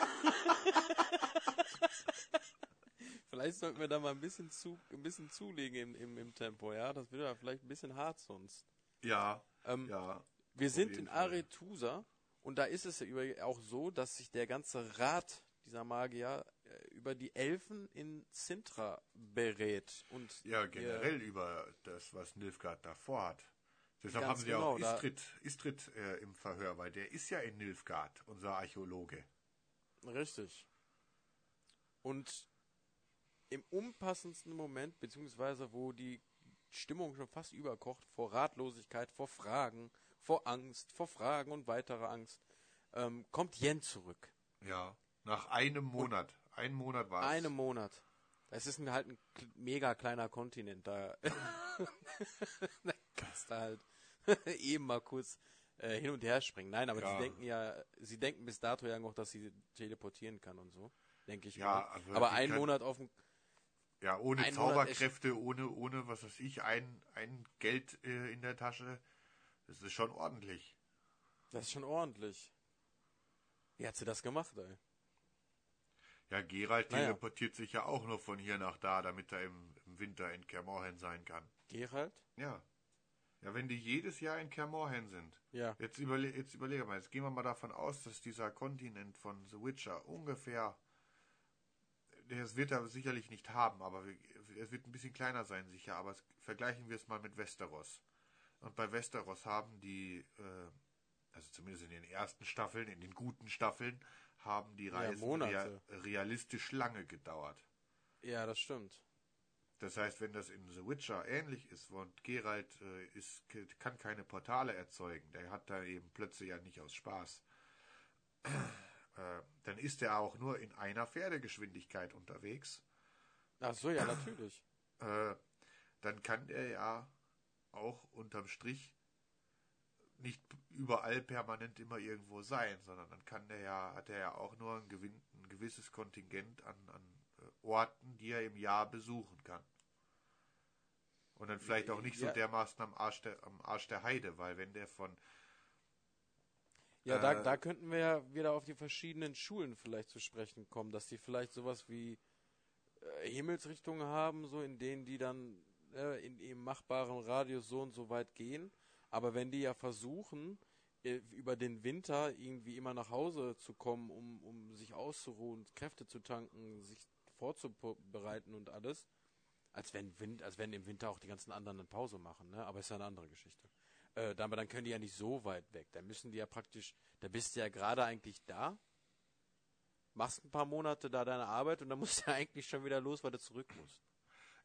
Vielleicht sollten wir da mal ein bisschen zu, ein bisschen zulegen im, im, im Tempo, ja? Das wird ja vielleicht ein bisschen hart sonst. Ja, Ähm, ja. Wir sind in. Aretusa und da ist es ja auch so, dass sich der ganze Rat dieser Magier äh, über die Elfen in Sintra berät. Und Ja, generell über das, was Nilfgaard davor hat. Deshalb haben sie auch genau, da- Istrid, Istrid äh, im Verhör, weil der ist ja in Nilfgaard, unser Archäologe. Richtig. Und im unpassendsten Moment, beziehungsweise wo die Stimmung schon fast überkocht, vor Ratlosigkeit, vor Fragen, vor Angst, vor Fragen und weiterer Angst, ähm, kommt Jen zurück. Ja, nach einem Monat. Ein Monat war es. Einem Monat. Es ist ein, halt ein mega kleiner Kontinent. Da, *laughs* *laughs* da kannst du halt *laughs* eben mal kurz äh, hin und her springen. Nein, aber Ja. sie denken ja, sie denken bis dato ja noch, dass sie teleportieren kann und so. Denke ich Ja, mal. aber einen Monat auf dem. Ja, ohne Zauberkräfte, ohne, ohne, was weiß ich, ein, ein Geld äh, in der Tasche. Das ist schon ordentlich. Das ist schon ordentlich. Wie hat sie das gemacht, ey? Ja, Gerald Naja. teleportiert sich ja auch nur von hier nach da, damit er im, im Winter in Kermorhen sein kann. Gerald? Ja. Ja, wenn die jedes Jahr in Kermorhen sind. Ja. Jetzt, überle jetzt überlege mal, jetzt gehen wir mal davon aus, dass dieser Kontinent von The Witcher ungefähr, das wird er sicherlich nicht haben, aber es wird ein bisschen kleiner sein sicher, aber es, vergleichen wir es mal mit Westeros. Und bei Westeros haben die, äh, also zumindest in den ersten Staffeln, in den guten Staffeln, haben die Reisen Monate. realistisch lange gedauert. Ja, das stimmt. Das heißt, wenn das in The Witcher ähnlich ist und Geralt äh, ist, kann keine Portale erzeugen, der hat da eben Plötze ja nicht aus Spaß, äh, dann ist er auch nur in einer Pferdegeschwindigkeit unterwegs. Ach so, ja, natürlich. Äh, dann kann er ja auch unterm Strich nicht überall permanent immer irgendwo sein, sondern dann kann der ja, hat er ja auch nur ein, gewin- ein gewisses Kontingent an, an äh, Orten, die er im Jahr besuchen kann. Und dann vielleicht auch nicht so Ja. dermaßen am Arsch der, am Arsch der Heide, weil wenn der von, Ja, da, Äh, da könnten wir ja wieder auf die verschiedenen Schulen vielleicht zu sprechen kommen, dass die vielleicht sowas wie äh, Himmelsrichtungen haben, so in denen die dann äh, in ihrem machbaren Radius so und so weit gehen. Aber wenn die ja versuchen, äh, über den Winter irgendwie immer nach Hause zu kommen, um, um sich auszuruhen, Kräfte zu tanken, sich vorzubereiten und alles, als wenn, Wind, als wenn im Winter auch die ganzen anderen eine Pause machen, ne? aber ist ja eine andere Geschichte. Äh, dann, aber dann können die ja nicht so weit weg. Da müssen die ja praktisch, da bist du ja gerade eigentlich da, machst ein paar Monate da deine Arbeit und dann *laughs* musst du ja eigentlich schon wieder los, weil du zurück musst.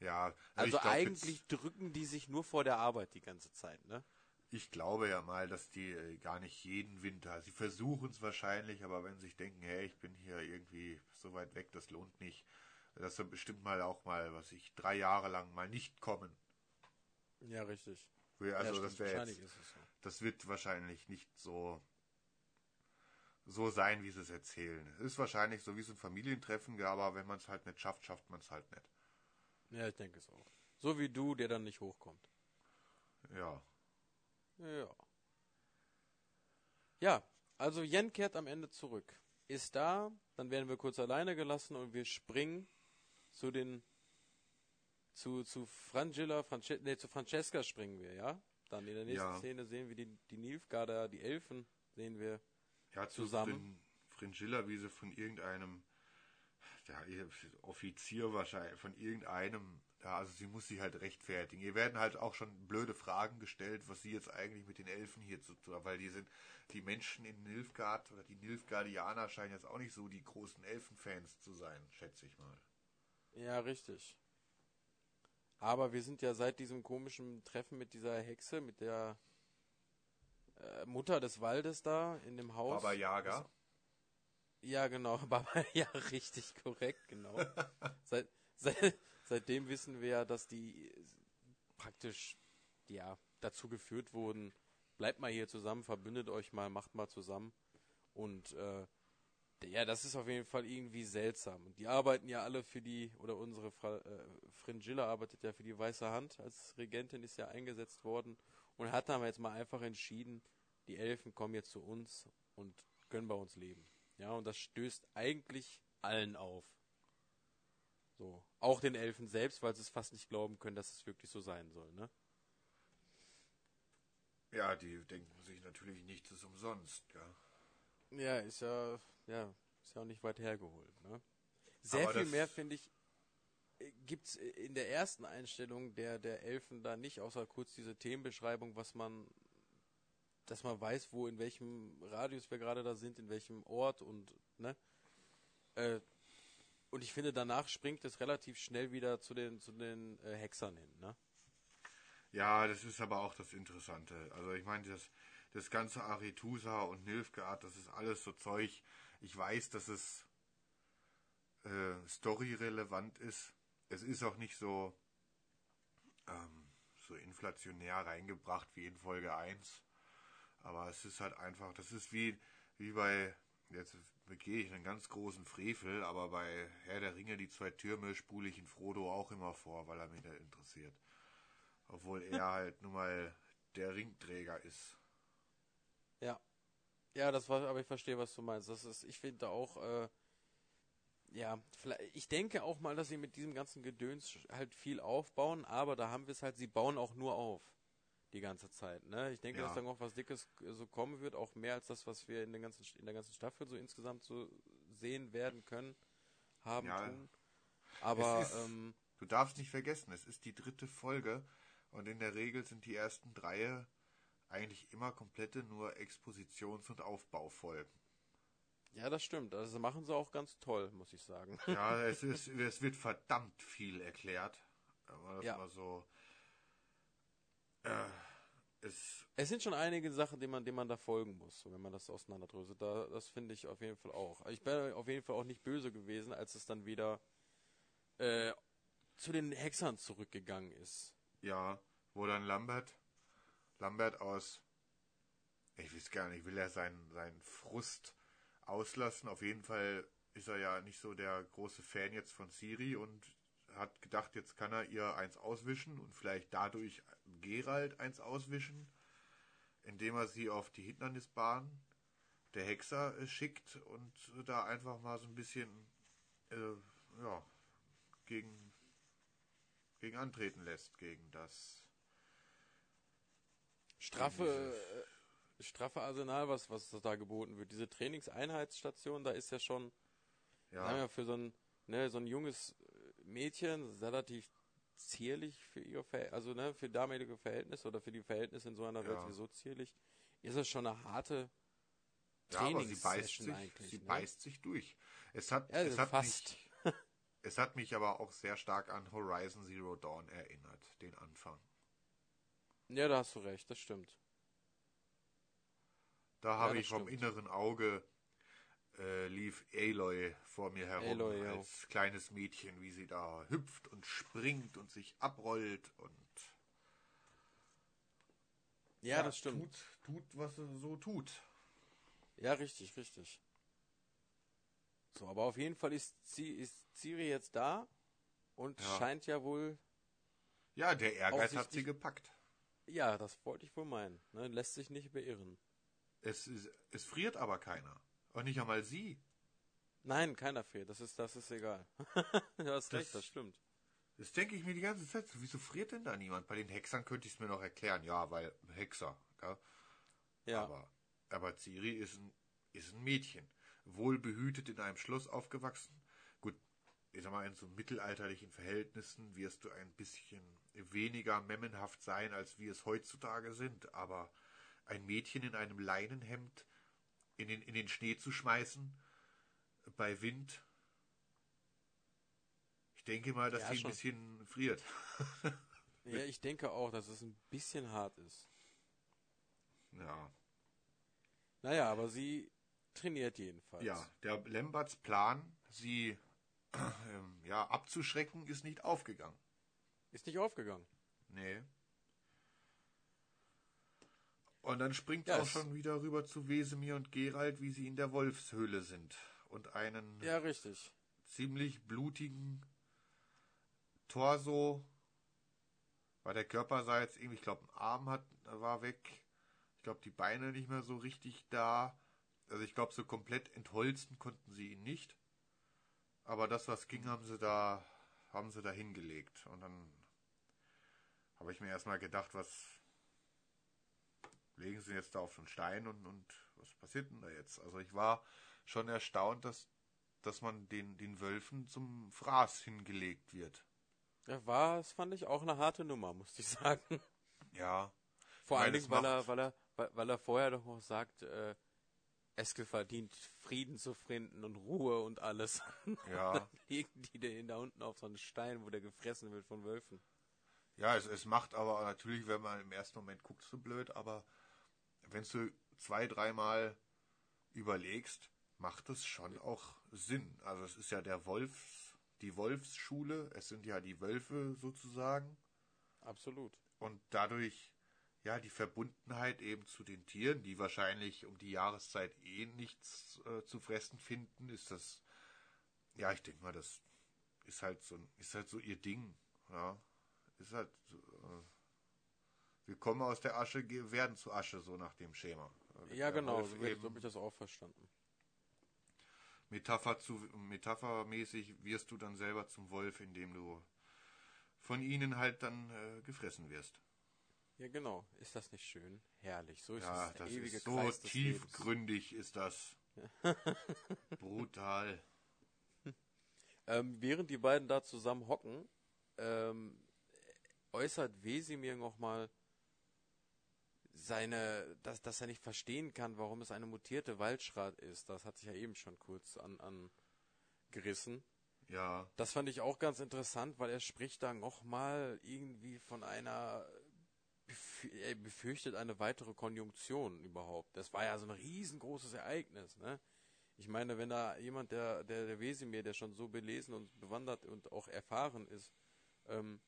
Ja, Also ich glaub eigentlich Jetzt, drücken die sich nur vor der Arbeit die ganze Zeit, ne? ich glaube ja mal, dass die äh, gar nicht jeden Winter, sie versuchen es wahrscheinlich, aber wenn sie sich denken, hey, ich bin hier irgendwie so weit weg, das lohnt nicht, dass sie bestimmt mal auch mal, was ich, drei Jahre lang mal nicht kommen. Ja, richtig. Also ja, stimmt, das wäre jetzt, so. das wird wahrscheinlich nicht so so sein, wie sie es erzählen. Es ist wahrscheinlich so wie so ein Familientreffen, aber wenn man es halt nicht schafft, schafft man es halt nicht. Ja, ich denke es auch. So wie du, der dann nicht hochkommt. Ja. Ja. Ja, also Jen kehrt am Ende zurück. Ist da, dann werden wir kurz alleine gelassen und wir springen zu den zu zu Frangilla, Franche nee, zu Francesca springen wir, ja? Dann in der nächsten Ja. Szene sehen wir die die Nilfgaarder, die Elfen sehen wir. Ja, zu Zusammen. Frin, Fringilla, wie sie von irgendeinem ja, ihr Offizier wahrscheinlich, von irgendeinem, ja, also sie muss sich halt rechtfertigen. Ihr werden halt auch schon blöde Fragen gestellt, was sie jetzt eigentlich mit den Elfen hier zu tun hat, weil die sind, die Menschen in Nilfgaard oder die Nilfgaardianer scheinen jetzt auch nicht so die großen Elfenfans zu sein, schätze ich mal. Ja, richtig. Aber wir sind ja seit diesem komischen Treffen mit dieser Hexe, mit der äh, Mutter des Waldes da in dem Haus. Baba Yaga. Ja, genau. *laughs* Baba, ja, richtig korrekt, genau. *laughs* seit, seit, seitdem wissen wir ja, dass die praktisch ja dazu geführt wurden, bleibt mal hier zusammen, verbündet euch mal, macht mal zusammen. Und äh, Ja, das ist auf jeden Fall irgendwie seltsam. Und die arbeiten ja alle für die, oder unsere Fra äh, Fringilla arbeitet ja für die Weiße Hand als Regentin, ist ja eingesetzt worden und hat dann jetzt mal einfach entschieden, die Elfen kommen jetzt zu uns und können bei uns leben. Ja, und das stößt eigentlich allen auf. So. Auch den Elfen selbst, weil sie es fast nicht glauben können, dass es wirklich so sein soll, ne? Ja, die denken sich natürlich nichts ist umsonst, ja. Ja, ist ja, ja, ist ja auch nicht weit hergeholt, ne? Sehr Aber viel mehr, finde ich, äh, gibt's in der ersten Einstellung der, der Elfen da nicht, außer kurz diese Themenbeschreibung, was man, dass man weiß, wo, in welchem Radius wir gerade da sind, in welchem Ort und, ne? Äh, und ich finde, danach springt es relativ schnell wieder zu den, zu den äh, Hexern hin, ne? Ja, das ist aber auch das Interessante. Also ich meine, das, das ganze Arethusa und Nilfgaard, das ist alles so Zeug. Ich weiß, dass es äh, storyrelevant ist. Es ist auch nicht so, ähm, so inflationär reingebracht wie in Folge 1. Aber es ist halt einfach, das ist wie, wie bei, jetzt begehe ich einen ganz großen Frevel, aber bei Herr der Ringe, die zwei Türme, spule ich in Frodo auch immer vor, weil er mich nicht interessiert. Obwohl er *laughs* halt nun mal der Ringträger ist. Ja. Ja, das war, aber ich verstehe, was du meinst. Das ist, ich finde auch, äh, ja, vielleicht, ich denke auch mal, dass sie mit diesem ganzen Gedöns halt viel aufbauen, aber da haben wir es halt, sie bauen auch nur auf. Die ganze Zeit, ne? Ich denke, Ja. dass da noch was Dickes äh, so kommen wird, auch mehr als das, was wir in, den ganzen, in der ganzen Staffel so insgesamt so sehen werden können, haben, Ja. tun. Aber, ist- ähm, Du darfst nicht vergessen, es ist die dritte Folge und in der Regel sind die ersten drei eigentlich immer komplette nur Expositions- und Aufbaufolgen. ja, das stimmt. Also machen sie auch ganz toll, muss ich sagen. Ja, *laughs* es, ist, es wird verdammt viel erklärt. Aber das Ja. mal so. Äh, es, Es sind schon einige Sachen, denen man, denen man da folgen muss, wenn man das auseinanderdröselt. Da, das finde ich auf jeden Fall auch. Ich bin auf jeden Fall auch nicht böse gewesen, als es dann wieder äh, zu den Hexern zurückgegangen ist. ja, wo dann Lambert, Lambert aus, ich weiß gar nicht, will er seinen, seinen Frust auslassen? Auf jeden Fall ist er ja nicht so der große Fan jetzt von Siri und hat gedacht, jetzt kann er ihr eins auswischen und vielleicht dadurch Gerald eins auswischen, indem er sie auf die Hindernisbahn der Hexer äh, schickt und da einfach mal so ein bisschen äh, ja, gegen, gegen antreten lässt, gegen das Straffe, äh, straffe Arsenal, was, was da geboten wird. Diese Trainingseinheitsstation, da ist ja schon, sagen wir ja, für so ein, ne, so ein junges äh, Mädchen, relativ zierlich für ihr Verhältnis, also ne, für damalige Verhältnisse oder für die Verhältnisse in so einer Welt Ja. wie so zierlich, ist es schon eine harte ja aber sie beißt Trainingssession sich, sie ne? beißt sich durch. Es hat, Ja, es hat fast. mich, es hat mich aber auch sehr stark an Horizon Zero Dawn erinnert, den Anfang. Ja, da hast du recht, das stimmt. Da habe das ich vom stimmt. inneren Auge äh, lief Aloy vor mir herum Aloy, ja. als kleines Mädchen, wie sie da hüpft und springt und sich abrollt und Ja, das stimmt. Tut, tut, was sie so tut. Ja, richtig, richtig. So, aber auf jeden Fall ist, ist Ciri jetzt da und Ja. scheint ja wohl, Ja, der Ehrgeiz hat sie gepackt. ja, das wollte ich wohl meinen, ne? lässt sich nicht beirren. Es, ist, es friert aber keiner. Und nicht einmal sie. Nein, keiner fehlt, das ist, das ist egal. *laughs* du hast Das- recht, das stimmt. Das denke ich mir die ganze Zeit. Wieso friert denn da niemand? Bei den Hexern könnte ich es mir noch erklären. Ja, weil Hexer. Ja. Ja, Aber, aber Ciri ist ein, ist ein Mädchen. Wohlbehütet in einem Schloss aufgewachsen. Gut, ich sag mal, in so mittelalterlichen Verhältnissen wirst du ein bisschen weniger memmenhaft sein, als wir es heutzutage sind. Aber ein Mädchen in einem Leinenhemd in den, in den Schnee zu schmeißen, bei Wind. Ich denke mal, dass Ja, sie ein bisschen friert. *laughs* ja, ich denke auch, dass es ein bisschen hart ist. Ja. Naja, aber sie trainiert jedenfalls. Ja, der Lamberts Plan, sie *clears throat* ähm, ja, abzuschrecken, ist nicht aufgegangen. Ist nicht aufgegangen. Nee. Und dann springt Ja, auch schon wieder rüber zu Wesemir und Gerald, wie sie in der Wolfshöhle sind. und einen Ja, richtig. ziemlich blutigen Torso. Weil der Körper sah jetzt irgendwie, ich glaube, ein Arm hat, war weg. Ich glaube, die Beine nicht mehr so richtig da. Also ich glaube, so komplett entholzen konnten sie ihn nicht. Aber das, was ging, haben sie da, haben sie da hingelegt. Und dann habe ich mir erstmal gedacht, was legen sie jetzt da auf so einen Stein und, und was passiert denn da jetzt? Also ich war schon erstaunt, dass, dass man den, den Wölfen zum Fraß hingelegt wird. Ja, war, das fand ich auch eine harte Nummer, musste ich sagen. Ja. Vor allen Dingen, weil er, weil er, weil, er vorher doch noch sagt, äh, Eskel verdient Frieden zu finden und Ruhe und alles. Ja. *laughs* Dann liegen die den da unten auf so einen Stein, wo der gefressen wird von Wölfen. Ja, es, es macht aber natürlich, wenn man im ersten Moment guckt, so blöd, aber wenn du zwei, dreimal überlegst, macht es schon auch Sinn. Also es ist ja der Wolfs, die Wolfsschule, es sind ja die Wölfe sozusagen Absolut. und dadurch ja die Verbundenheit eben zu den Tieren, die wahrscheinlich um die Jahreszeit eh nichts äh, zu fressen finden, ist das ja, ich denke mal, das ist halt so ist halt so ihr Ding, ja. Ist halt äh, wir kommen aus der Asche, werden zu Asche, so nach dem Schema. Ja, genau, so, habe ich das auch verstanden. Metapher zu, metaphermäßig wirst du dann selber zum Wolf, indem du von ihnen halt dann äh, gefressen wirst. Ja, genau. Ist das nicht schön? Herrlich. So ist Ja, es. Der das ewige ist so Kreis tiefgründig ist das. *laughs* Brutal. Ähm, während die beiden da zusammen hocken, ähm, äußert Wesimir nochmal seine, dass, dass er nicht verstehen kann, warum es eine mutierte Waldschrat ist. Das hat sich ja eben schon kurz an, angerissen. Ja, Das fand ich auch ganz interessant, weil er spricht da nochmal irgendwie von einer, er befürchtet eine weitere Konjunktion überhaupt. Das war ja so ein riesengroßes Ereignis, ne? Ich meine, wenn da jemand, der, der, der Wesemir, der schon so belesen und bewandert und auch erfahren ist, ähm,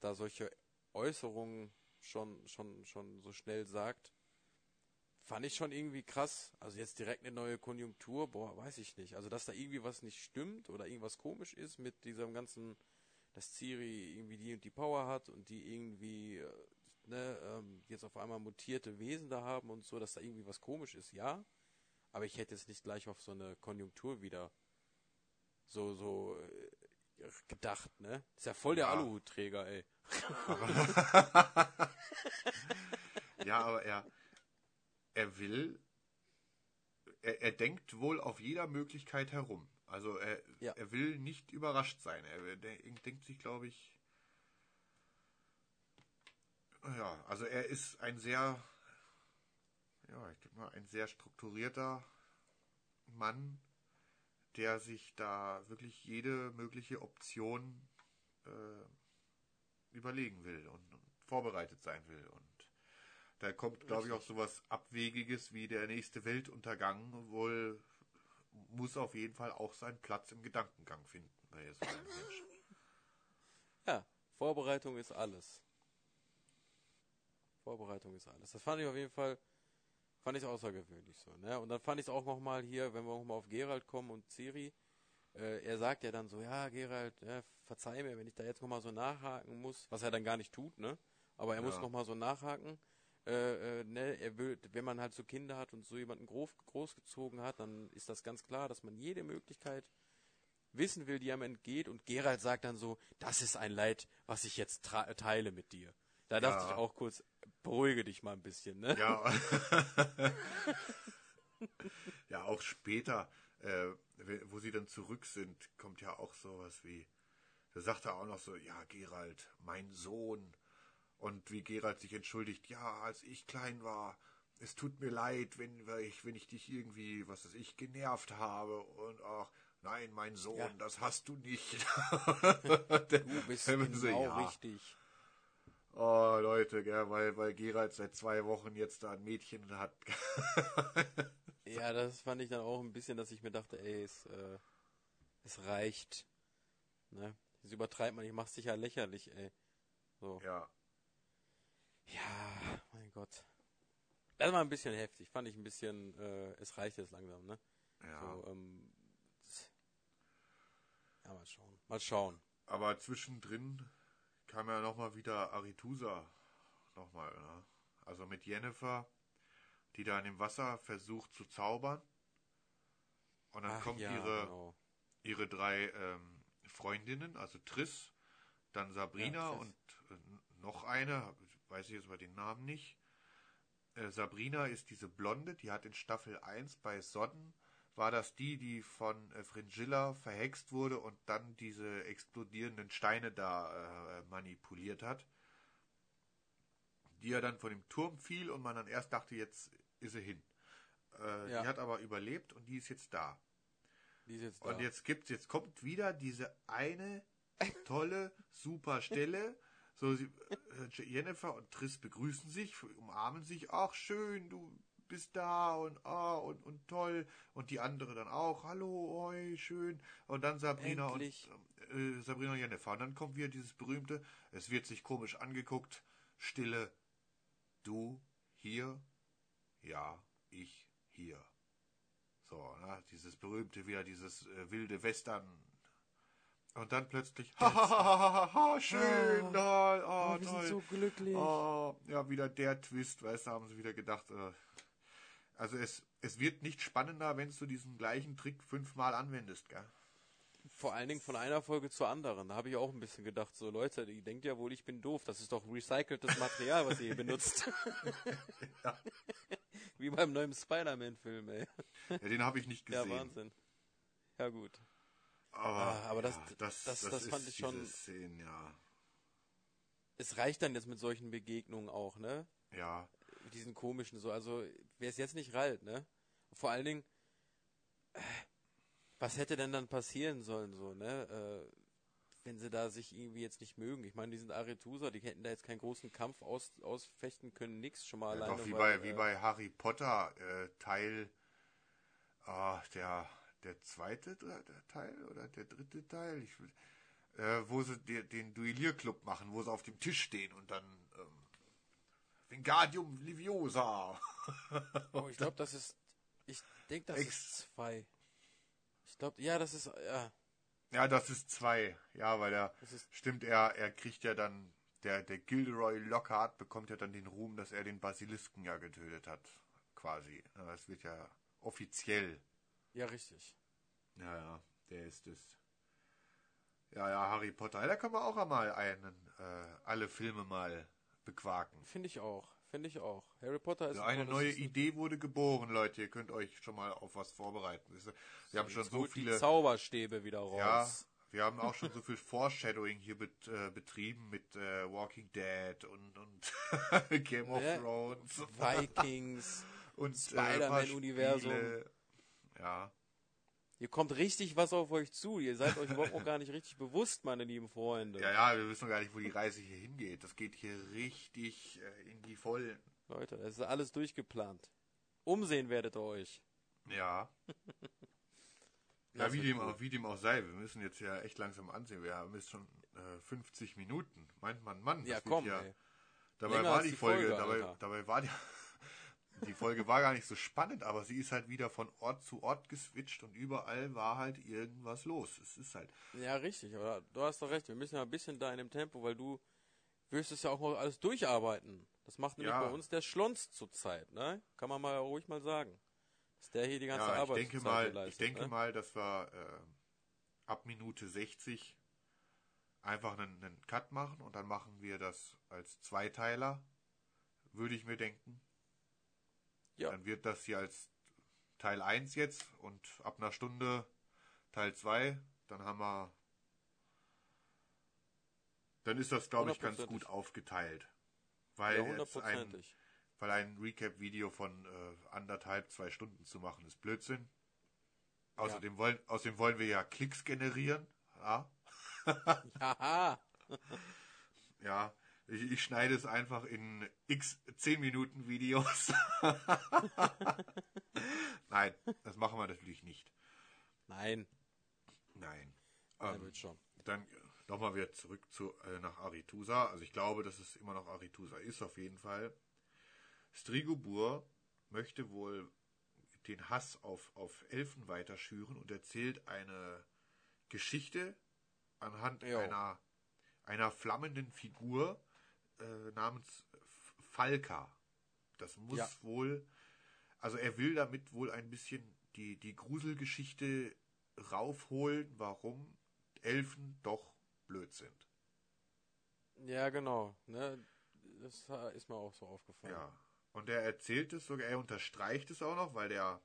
da solche Äußerungen schon, schon, schon so schnell sagt, fand ich schon irgendwie krass. Also jetzt direkt eine neue Konjunktur, boah, weiß ich nicht. Also dass da irgendwie was nicht stimmt oder irgendwas komisch ist mit diesem ganzen, dass Ciri irgendwie die und die Power hat und die irgendwie, äh, ne, ähm, jetzt auf einmal mutierte Wesen da haben und so, dass da irgendwie was komisch ist, ja. Aber ich hätte jetzt nicht gleich auf so eine Konjunktur wieder so, so äh, gedacht, ne? Ist ja voll der Ja. Aluhutträger, ey. *laughs* ja, aber er, er will, er, er denkt wohl auf jeder Möglichkeit herum. Also er, Ja. er will nicht überrascht sein. Er de- denkt sich, glaube ich, ja, also er ist ein sehr, ja, ich denke mal, ein sehr strukturierter Mann, der sich da wirklich jede mögliche Option äh, überlegen will und, und vorbereitet sein will. Und da kommt, glaube ich, auch sowas Abwegiges wie der nächste Weltuntergang wohl muss auf jeden Fall auch seinen Platz im Gedankengang finden bei so einem Menschen. Ja, Vorbereitung ist alles. Vorbereitung ist alles. Das fand ich auf jeden Fall, fand ich außergewöhnlich so, ne? Und dann fand ich es auch nochmal hier, wenn wir nochmal auf Gerald kommen und Ciri, äh, er sagt ja dann so, ja, Gerald, ja, verzeih mir, wenn ich da jetzt nochmal so nachhaken muss, was er dann gar nicht tut, ne? Aber er muss Ja. nochmal so nachhaken. Äh, äh, ne, er will, wenn man halt so Kinder hat und so jemanden groß, großgezogen hat, dann ist das ganz klar, dass man jede Möglichkeit wissen will, die einem entgeht. Und Gerald sagt dann so, das ist ein Leid, was ich jetzt teile mit dir. Da dachte Ja. ich auch kurz, beruhige dich mal ein bisschen, ne? Ja. *laughs* ja, auch später, äh, wo sie dann zurück sind, kommt ja auch sowas wie, da sagt er auch noch so, ja, Gerald, mein Sohn. Und wie Gerald sich entschuldigt, ja, als ich klein war, es tut mir leid, wenn ich, wenn ich dich irgendwie, was weiß ich, genervt habe und auch, nein, mein Sohn, Ja. das hast du nicht. *laughs* Du bist genau richtig. Oh, Leute, gell, weil, weil Gerald seit zwei Wochen jetzt da ein Mädchen hat. *laughs* Ja, das fand ich dann auch ein bisschen, dass ich mir dachte, ey, es, äh, es reicht. Ne? Das übertreibt man, ich mach's sicher lächerlich, ey. So. ja. Ja, mein Gott. Das war ein bisschen heftig, fand ich ein bisschen, äh, es reicht jetzt langsam, ne? Ja. So, ähm, mal schauen. Mal schauen. Aber zwischendrin kam ja nochmal wieder Arethusa nochmal, ne? Also mit Jennifer, die da in dem Wasser versucht zu zaubern. Und dann Ach kommt ja, ihre, genau. ihre drei ähm, Freundinnen, also Triss, dann Sabrina Ja, und äh, noch eine, weiß ich jetzt mal den Namen nicht. Äh, Sabrina ist diese Blonde, die hat in Staffel 1 bei Sodden, war das die, die von äh, Fringilla verhext wurde und dann diese explodierenden Steine da äh, manipuliert hat. Die ja dann von dem Turm fiel und man dann erst dachte, jetzt ist sie hin. Äh, Ja. Die hat aber überlebt und die ist jetzt da. Die ist jetzt da. Und jetzt gibt's, jetzt kommt wieder diese eine tolle, super Stelle. So, sie, äh, Jennifer und Triss begrüßen sich, umarmen sich. Ach, schön, du bist da und ah, und, und toll. Und die andere dann auch. Hallo, oi, schön. Und dann Sabrina Endlich. und äh, Sabrina und Jennifer. Und dann kommt wieder dieses berühmte, es wird sich komisch angeguckt, Stille. Du hier? Ja, ich hier. So, ne, dieses berühmte wieder, dieses äh, wilde Western. Und dann plötzlich, ha, ha, ha, ha, ha, ha, schön, da, oh, oh, wir toll. sind so glücklich. Oh, ja, wieder der Twist, weißt du, haben sie wieder gedacht. Äh, also es, es wird nicht spannender, wenn du diesen gleichen Trick fünfmal anwendest, gell? Vor allen Dingen von einer Folge zur anderen. Da habe ich auch ein bisschen gedacht, so Leute, ihr denkt ja wohl, ich bin doof. Das ist doch recyceltes Material, was ihr hier benutzt. *laughs* Wie beim neuen Spider-Man-Film, ey. Ja, den habe ich nicht Ja, gesehen. Wahnsinn. Ja, gut. Ah, aber das- ja, das- das ist fand ich schon- Szenen, ja. Es reicht dann jetzt mit solchen Begegnungen auch, ne? Ja, Mit diesen komischen so. Also, wer es jetzt nicht rallt, ne? Vor allen Dingen, äh, was hätte denn dann passieren sollen, so, ne? Äh, wenn sie da sich irgendwie jetzt nicht mögen. Ich meine, die sind Arethusa, die hätten da jetzt keinen großen Kampf aus, ausfechten können, nix schon mal Ja, alleine. doch wie weil, bei, wie äh, bei Harry Potter äh, Teil ah, der der zweite der Teil oder der dritte Teil, ich, will- äh, wo sie de, den Duellierclub machen, wo sie auf dem Tisch stehen und dann ähm, Vingadium Liviosa. *laughs* Oh, ich glaube, das ist. Ich denke, das Ex- ist zwei. Ich glaube, ja, das ist. Ja, ja, das ist zwei. Ja, weil er stimmt, er er kriegt ja dann der der Gilderoy Lockhart bekommt ja dann den Ruhm, dass er den Basilisken ja getötet hat, quasi. Das wird ja offiziell Ja, richtig. Ja, ja, der ist es. Ja, ja, Harry Potter. Da können wir auch einmal einen, äh, alle Filme mal bequaken. Finde ich auch. Finde ich auch. Harry Potter ist Ja, ein eine neue Idee wurde geboren, Leute. Ihr könnt euch schon mal auf was vorbereiten. Wir haben schon so holt die viele. Zauberstäbe wieder raus. Ja, wir haben auch schon so viel Foreshadowing hier bet, äh, betrieben mit äh, Walking Dead und, und *laughs* Game of Ja. Thrones Vikings. *laughs* und Spider-Man-Universum. äh, Spiele. Ja, Hier kommt richtig was auf euch zu. Ihr seid euch überhaupt noch gar nicht richtig bewusst, meine lieben Freunde. ja, ja, wir wissen gar nicht, wo die Reise hier hingeht. Das geht hier richtig äh, in die Vollen. Leute, das ist alles durchgeplant. Umsehen werdet ihr euch. Ja. *laughs* Ja, wie dem, auch, wie dem auch sei, wir müssen jetzt ja echt langsam ansehen. Wir haben jetzt schon äh, 50 Minuten. Meint man, Mann. Ja, komm, ja. Dabei war die die Folge, Folge, dabei, Alter. dabei war die, die Folge war gar nicht so spannend, aber sie ist halt wieder von Ort zu Ort geswitcht und überall war halt irgendwas los. Es ist halt, Ja, richtig, aber du hast doch recht. Wir müssen ja ein bisschen da in dem Tempo, weil du wirst es ja auch mal alles durcharbeiten. Das macht nämlich Ja. bei uns der Schlons zurzeit, ne? Kann man mal ruhig mal sagen. Dass der hier die ganze ja, ich Arbeit denke mal, leistet, ich denke ne? mal, dass wir äh, ab Minute 60 einfach einen, einen Cut machen und dann machen wir das als Zweiteiler, würde ich mir denken. Ja. Dann wird das hier als Teil 1 jetzt und ab einer Stunde Teil 2, dann haben wir dann ist das, glaube ich, ganz gut aufgeteilt. Weil Ja, jetzt ein, weil ein Recap-Video von äh, anderthalb, zwei Stunden zu machen, ist Blödsinn. Außerdem, wollen, außerdem wollen wir ja Klicks generieren. Ja, *laughs* Haha. ja. Ich, ich schneide es einfach in x 10 Minuten Videos. *laughs* Nein, das machen wir natürlich nicht. Nein, Nein. Ähm, wird schon. dann nochmal wieder zurück zu, äh, nach Arethusa. Also ich glaube, dass es immer noch Arethusa ist, auf jeden Fall. Strigobur möchte wohl den Hass auf, auf Elfen weiter schüren und erzählt eine Geschichte, anhand Jo. einer, einer flammenden Figur äh, namens Falka. Das muss Ja. wohl, also er will damit wohl ein bisschen die, die Gruselgeschichte raufholen, warum Elfen doch blöd sind. Ja, genau. Ne? Das ist mir auch so aufgefallen. Ja. Und er erzählt es sogar, er unterstreicht es auch noch, weil der,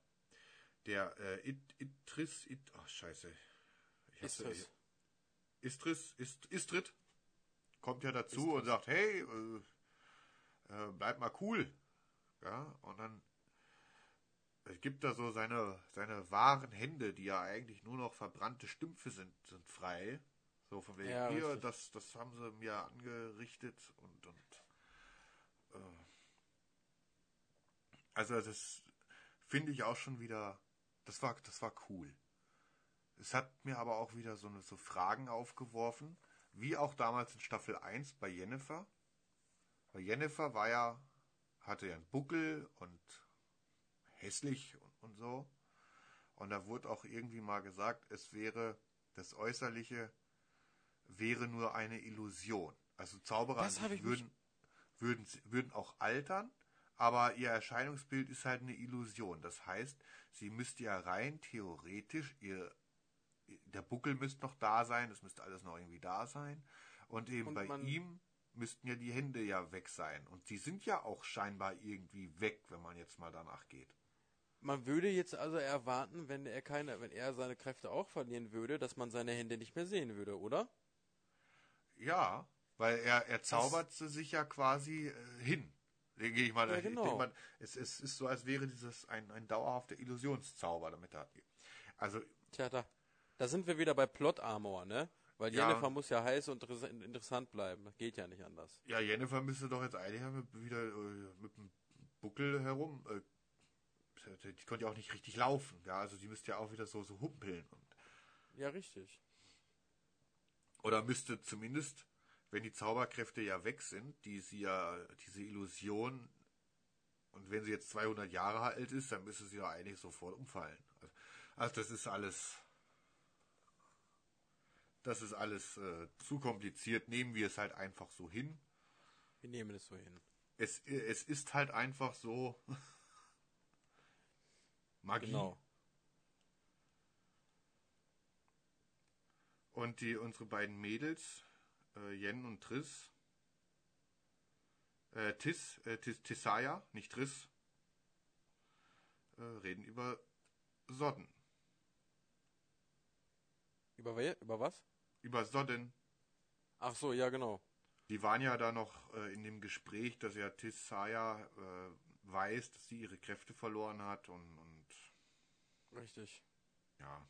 der äh, It, Itris, It, oh, scheiße. Ich hab's- Ist es. Istris, Ist, Istrid kommt ja dazu und sagt, hey, äh, äh, bleib mal cool. Ja, und dann gibt er so seine, seine wahren Hände, die ja eigentlich nur noch verbrannte Stümpfe sind, sind frei. So von wegen, Ja, hier, das, das haben sie mir angerichtet und, und äh, also das finde ich auch schon wieder, das war, das war cool. Es hat mir aber auch wieder so, eine, so Fragen aufgeworfen, wie auch damals in Staffel 1 bei Jennifer. Weil Jennifer war ja, hatte ja einen Buckel und hässlich und, und so. Und da wurde auch irgendwie mal gesagt, es wäre, das Äußerliche wäre nur eine Illusion. Also Zauberer würden, würden, würden auch altern, aber ihr Erscheinungsbild ist halt eine Illusion. Das heißt, sie müsste ja rein theoretisch ihr der Buckel müsste noch da sein, es müsste alles noch irgendwie da sein. Und eben Und bei ihm müssten ja die Hände ja weg sein. Und die sind ja auch scheinbar irgendwie weg, wenn man jetzt mal danach geht. Man würde jetzt also erwarten, wenn er keine, wenn er seine Kräfte auch verlieren würde, dass man seine Hände nicht mehr sehen würde, oder? Ja, weil er, er zaubert sie sich ja quasi äh, hin. Denke ich mal, Ja, ich genau. denke mal es, es ist so, als wäre dieses ein, ein dauerhafter Illusionszauber damit er. Also, Tja, da, da sind wir wieder bei Plot Armor, ne? Weil Ja. Jennifer muss ja heiß und interess- interessant bleiben. Das geht ja nicht anders. ja, Jennifer müsste doch jetzt eigentlich wieder äh, mit dem Buckel herum. Äh, die konnte ja auch nicht richtig laufen. Ja, also die müsste ja auch wieder so, so humpeln. Ja, richtig. Oder müsste zumindest, wenn die Zauberkräfte ja weg sind, die sie ja, diese Illusion, und wenn sie jetzt 200 Jahre alt ist, dann müsste sie ja eigentlich sofort umfallen. Also das ist alles, das ist alles äh, zu kompliziert. Nehmen wir es halt einfach so hin. Wir nehmen es so hin. Es, es ist halt einfach so *laughs* Magie. Genau. Und die, unsere beiden Mädels, äh, Jen und Triss, äh, Tis, äh, Tis, Tisaya, nicht Triss, äh, reden über Sodden. Über, über was? Über Sodden. Ach so, ja, genau. Die waren ja da noch äh, in dem Gespräch, dass ja Tisaya äh, weiß, dass sie ihre Kräfte verloren hat und, und Richtig. ja.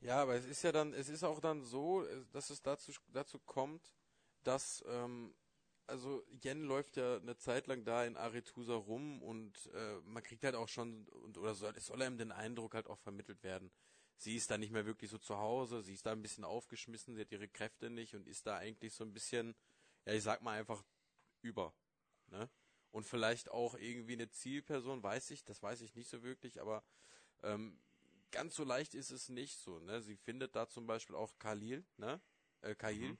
Ja, aber es ist ja dann, es ist auch dann so, äh, dass es dazu, dazu kommt, dass, ähm, also Yen läuft ja eine Zeit lang da in Aretusa rum und äh, man kriegt halt auch schon, und, oder soll, es soll einem den Eindruck halt auch vermittelt werden. Sie ist da nicht mehr wirklich so zu Hause, sie ist da ein bisschen aufgeschmissen, sie hat ihre Kräfte nicht und ist da eigentlich so ein bisschen, ja, ich sag mal einfach über, ne? Und vielleicht auch irgendwie eine Zielperson, weiß ich, das weiß ich nicht so wirklich, aber ähm, ganz so leicht ist es nicht so, ne? Sie findet da zum Beispiel auch Khalil, ne? Äh, Khalil, Mhm.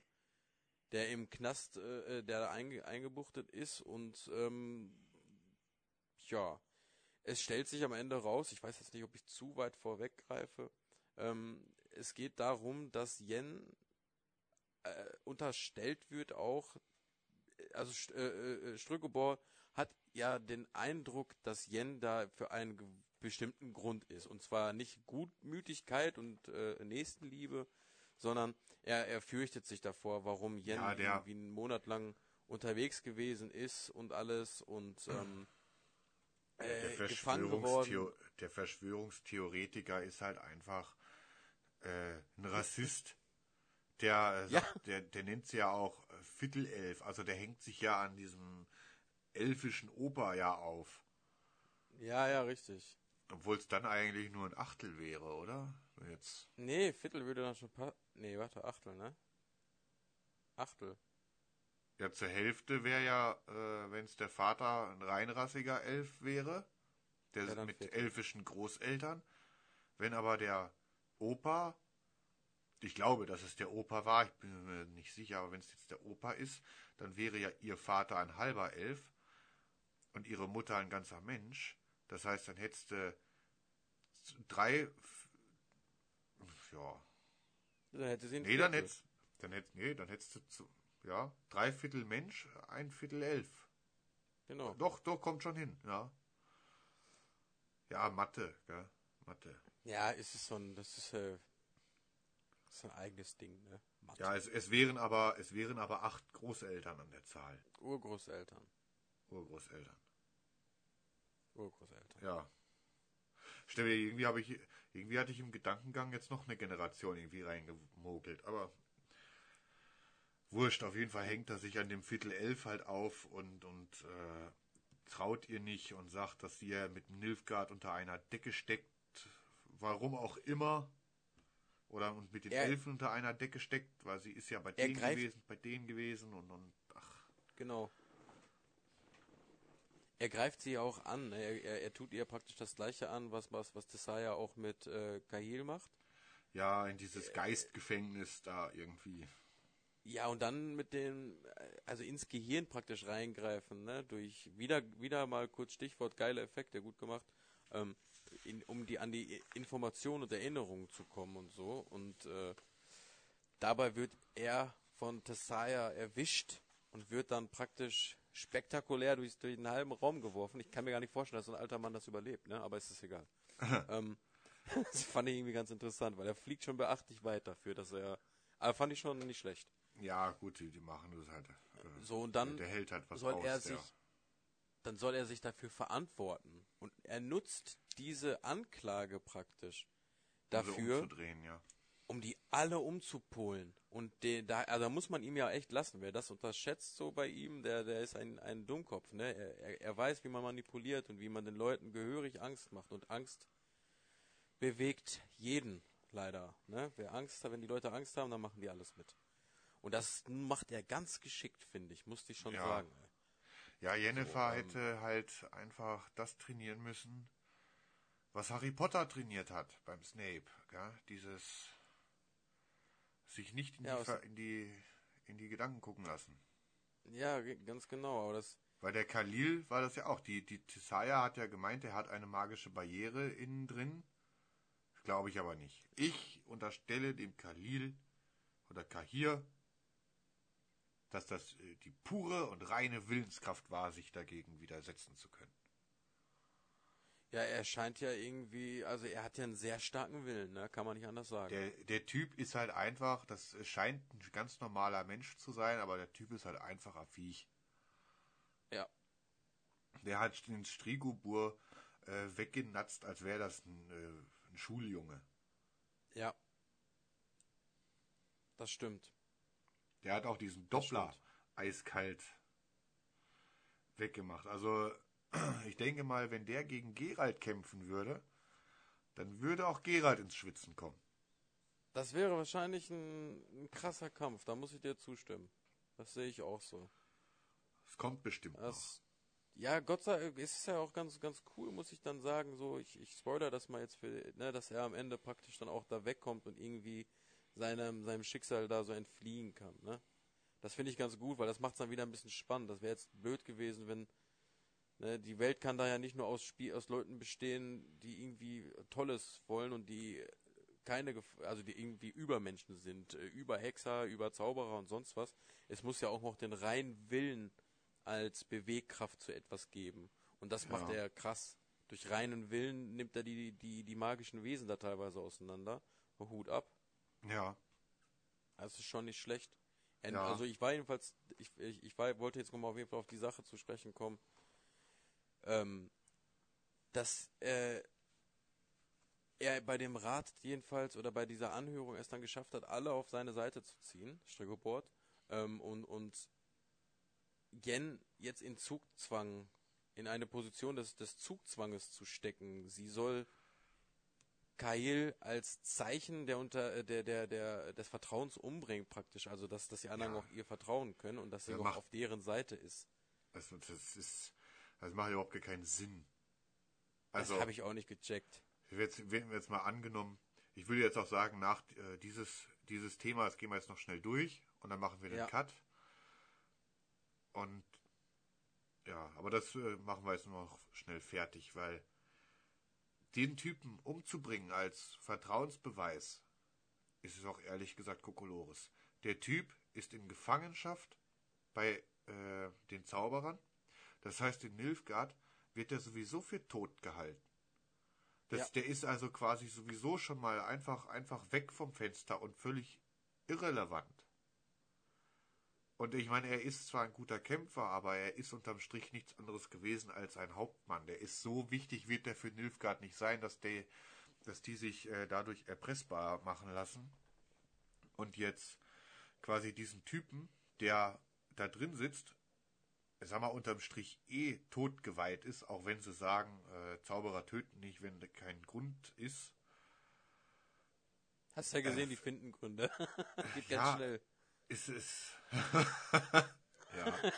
der im Knast, äh, äh, der da einge eingebuchtet ist und ähm, ja, es stellt sich am Ende raus, ich weiß jetzt nicht, ob ich zu weit vorweggreife, ähm, es geht darum, dass Yen äh, unterstellt wird auch, also St äh, äh, Strögebor hat ja den Eindruck, dass Yen da für einen bestimmten Grund ist. Und zwar nicht Gutmütigkeit und äh, Nächstenliebe, sondern er, er fürchtet sich davor, warum Yen Ja, der- irgendwie einen Monat lang unterwegs gewesen ist und alles und ähm, Der, äh, gefangen geworden. Verschwörungstheo der Verschwörungstheoretiker ist halt einfach äh, ein Rassist. Der, äh, Ja. der, der nennt sie ja auch äh, Viertelelf. Also der hängt sich ja an diesem elfischen Oper ja auf. Ja, ja, richtig. Obwohl es dann eigentlich nur ein Achtel wäre, oder? Jetzt. Nee, Viertel würde dann schon pa Nee, warte, Achtel, ne? Achtel. Ja, zur Hälfte wäre ja, äh, wenn es der Vater ein reinrassiger Elf wäre, der Ja, mit Viertel. elfischen Großeltern. Wenn aber der Opa Ich glaube, dass es der Opa war. Ich bin mir nicht sicher, aber wenn es jetzt der Opa ist, dann wäre ja ihr Vater ein halber Elf und ihre Mutter ein ganzer Mensch. Das heißt, dann hättest du drei, ja, Dann hätte sie nee, dann hättest, dann hättest, nee, dann hättest du, zu, ja, drei Viertel Mensch, ein Viertel Elf. Genau. Doch, doch, kommt schon hin, ja. Ja, Mathe, gell, Mathe. Ja, es ist so ein, das ist, äh, ist ein eigenes Ding, ne? Mathe. Ja, es, es wären aber, es wären aber acht Großeltern an der Zahl. Urgroßeltern. Urgroßeltern. Urgroßeltern. Ja. Stell mir, irgendwie habe ich, irgendwie hatte ich im Gedankengang jetzt noch eine Generation irgendwie reingemogelt, aber wurscht, auf jeden Fall hängt er sich an dem Viertel elf halt auf und, und äh, traut ihr nicht und sagt, dass ja mit Nilfgaard unter einer Decke steckt, warum auch immer. Oder und mit den Er- Elfen unter einer Decke steckt, weil sie ist ja bei denen greift- gewesen, bei denen gewesen und, und ach, Genau. Er greift sie auch an. ne? Er, er, er tut ihr praktisch das Gleiche an, was, was, was Tessaya auch mit äh, Kahil macht. ja, in dieses Geistgefängnis da irgendwie. Ja, und dann mit dem, äh, also ins Gehirn praktisch reingreifen, ne? Durch wieder, wieder mal kurz Stichwort geile Effekte, gut gemacht, ähm, in, um die an die Information und Erinnerungen zu kommen und so. Und äh, dabei wird er von Tessaya erwischt und wird dann praktisch spektakulär durch, durch den halben Raum geworfen. Ich kann mir gar nicht vorstellen, dass so ein alter Mann das überlebt, ne? Aber es ist egal. *laughs* ähm, das fand ich irgendwie ganz interessant, weil er fliegt schon beachtlich weit dafür, dass er. Aber fand ich schon nicht schlecht. Ja, gut, die, die machen das halt. Äh, So, und dann der hält halt was soll aus. er sich, dann soll er sich dafür verantworten. Und er nutzt diese Anklage praktisch dafür, ja. um die alle umzupolen. Und den, da, also da muss man ihm ja echt lassen. Wer das unterschätzt so bei ihm, der, der ist ein, ein Dummkopf. Ne? Er, er, er weiß, wie man manipuliert und wie man den Leuten gehörig Angst macht. Und Angst bewegt jeden leider. Ne? Wer Angst hat, wenn die Leute Angst haben, dann machen die alles mit. Und das macht er ganz geschickt, finde ich, musste ich schon Ja. sagen. ey. Ja, Jennifer So, ähm, hätte halt einfach das trainieren müssen, was Harry Potter trainiert hat beim Snape. Gell? Dieses sich nicht in, Ja, die, in, die, in die Gedanken gucken lassen. Ja, ganz genau, aber das, Weil der Khalil war das ja auch. Die, die Tisaya hat ja gemeint, er hat eine magische Barriere innen drin. Glaube ich aber nicht. Ich unterstelle dem Khalil oder Kahir, dass das äh, die pure und reine Willenskraft war, sich dagegen widersetzen zu können. Ja, er scheint ja irgendwie, also er hat ja einen sehr starken Willen, ne? Kann man nicht anders sagen. Der, der Typ ist halt einfach, das scheint ein ganz normaler Mensch zu sein, aber der Typ ist halt einfacher Viech. ja, Der hat den Strigobur äh, weggenatzt, als wäre das ein, äh, ein Schuljunge. ja. Das stimmt. Der hat auch diesen Doppler eiskalt weggemacht. Also ich denke mal, wenn der gegen Gerald kämpfen würde, dann würde auch Gerald ins Schwitzen kommen. Das wäre wahrscheinlich ein, ein krasser Kampf, da muss ich dir zustimmen. Das sehe ich auch so. Es kommt bestimmt noch. Das, ja, Gott sei Dank, es ist ja auch ganz, ganz cool, muss ich dann sagen, so, ich, ich spoiler das mal jetzt für, ne, dass er am Ende praktisch dann auch da wegkommt und irgendwie seinem, seinem Schicksal da so entfliehen kann, ne. Das finde ich ganz gut, weil das macht es dann wieder ein bisschen spannend. Das wäre jetzt blöd gewesen, wenn, ne, die Welt kann da ja nicht nur aus Spiel, aus Leuten bestehen, die irgendwie Tolles wollen und die keine, Gef- also die irgendwie Übermenschen sind, äh, über Hexer, über Zauberer und sonst was. Es muss ja auch noch den reinen Willen als Bewegkraft zu etwas geben. Und das macht Ja. er krass. Durch reinen Willen nimmt er die, die, die magischen Wesen da teilweise auseinander. Hut ab. Ja, Das ist schon nicht schlecht. Ja. Also ich war jedenfalls, ich, ich, ich war, wollte jetzt nochmal auf jeden Fall auf die Sache zu sprechen kommen, ähm, dass äh, er bei dem Rat jedenfalls oder bei dieser Anhörung es dann geschafft hat, alle auf seine Seite zu ziehen, Strigobord, ähm, und, und Yen jetzt in Zugzwang, in eine Position des, des Zugzwanges zu stecken. Sie soll Kail als Zeichen der unter äh, der der der des Vertrauens umbringen praktisch, also dass dass die anderen Ja. auch ihr vertrauen können und dass sie Ja, auch auf deren Seite ist. also das ist, das macht überhaupt gar keinen Sinn. Das Also, habe ich auch nicht gecheckt. jetzt, werden wir jetzt mal angenommen, ich würde jetzt auch sagen, nach äh, dieses, dieses Thema, das gehen wir jetzt noch schnell durch und dann machen wir den Ja. Cut. Und ja, aber das äh, machen wir jetzt noch schnell fertig, weil den Typen umzubringen als Vertrauensbeweis ist es auch ehrlich gesagt Kokolores. Der Typ ist in Gefangenschaft bei äh, den Zauberern. Das heißt, in Nilfgaard wird er sowieso für tot gehalten. Das, Ja. Der ist also quasi sowieso schon mal einfach, einfach weg vom Fenster und völlig irrelevant. Und ich meine, er ist zwar ein guter Kämpfer, aber er ist unterm Strich nichts anderes gewesen als ein Hauptmann. Der ist so wichtig, wird der für Nilfgaard nicht sein, dass, der, dass die sich äh, dadurch erpressbar machen lassen. Und jetzt quasi diesen Typen, der da drin sitzt, sag mal, unterm Strich eh totgeweiht ist, auch wenn sie sagen, äh, Zauberer töten nicht, wenn da kein Grund ist. Hast ja gesehen, die finden Gründe. *laughs* Geht ganz ja. schnell. ist es. *laughs* ja.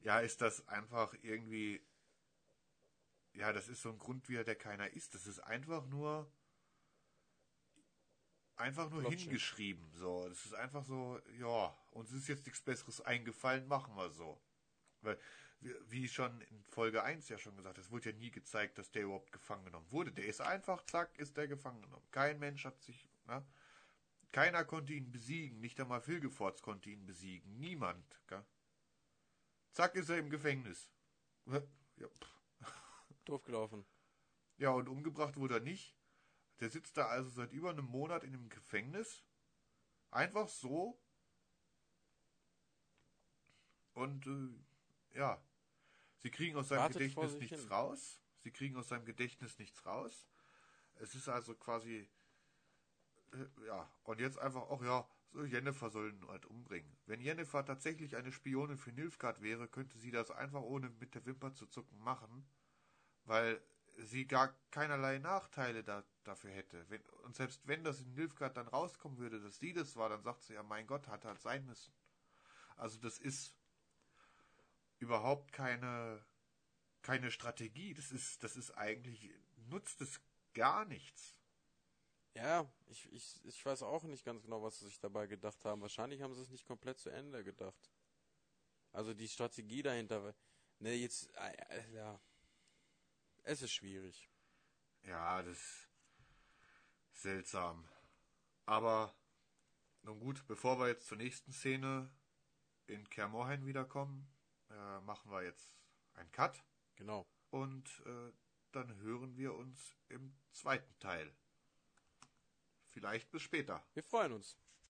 ja, ist das einfach irgendwie. Ja, das ist so ein Grund, wie er der keiner ist. Das ist einfach nur. Einfach nur Plotchen. hingeschrieben. So, das ist einfach so, ja, uns ist jetzt nichts Besseres eingefallen, machen wir so. Weil, wie- schon in Folge 1 ja schon gesagt, es wurde ja nie gezeigt, dass der überhaupt gefangen genommen wurde. Der ist einfach, zack, ist der gefangen genommen. Kein Mensch hat sich, ne? Keiner konnte ihn besiegen, nicht einmal Filgeforts konnte ihn besiegen. Niemand. Gell? Zack ist er im Gefängnis. Ja. Doof gelaufen. ja, und umgebracht wurde er nicht. Der sitzt da also seit über einem Monat in einem Gefängnis. Einfach so. Und äh, ja, sie kriegen aus seinem Wartet Gedächtnis nichts hin. raus. Sie kriegen aus seinem Gedächtnis nichts raus. Es ist also quasi äh, ja, und jetzt einfach, ach ja, so Jennifer soll ihn halt umbringen. Wenn Jennifer tatsächlich eine Spionin für Nilfgaard wäre, könnte sie das einfach ohne mit der Wimper zu zucken machen, weil sie gar keinerlei Nachteile da, dafür hätte. Wenn, und selbst wenn das in Nilfgaard dann rauskommen würde, dass sie das war, dann sagt sie ja, mein Gott, hat halt sein müssen. Also das ist überhaupt keine, keine Strategie. Das ist, das ist eigentlich, nutzt es gar nichts. Ja, ich, ich, ich weiß auch nicht ganz genau, was sie sich dabei gedacht haben. Wahrscheinlich haben sie es nicht komplett zu Ende gedacht. Also die Strategie dahinter. Ne, jetzt, äh, ja. Es ist schwierig. Ja, das ist seltsam. Aber nun gut, bevor wir jetzt zur nächsten Szene in Kermorhen wiederkommen, äh, machen wir jetzt einen Cut Genau. und äh, dann hören wir uns im zweiten Teil. Vielleicht bis später. Wir freuen uns.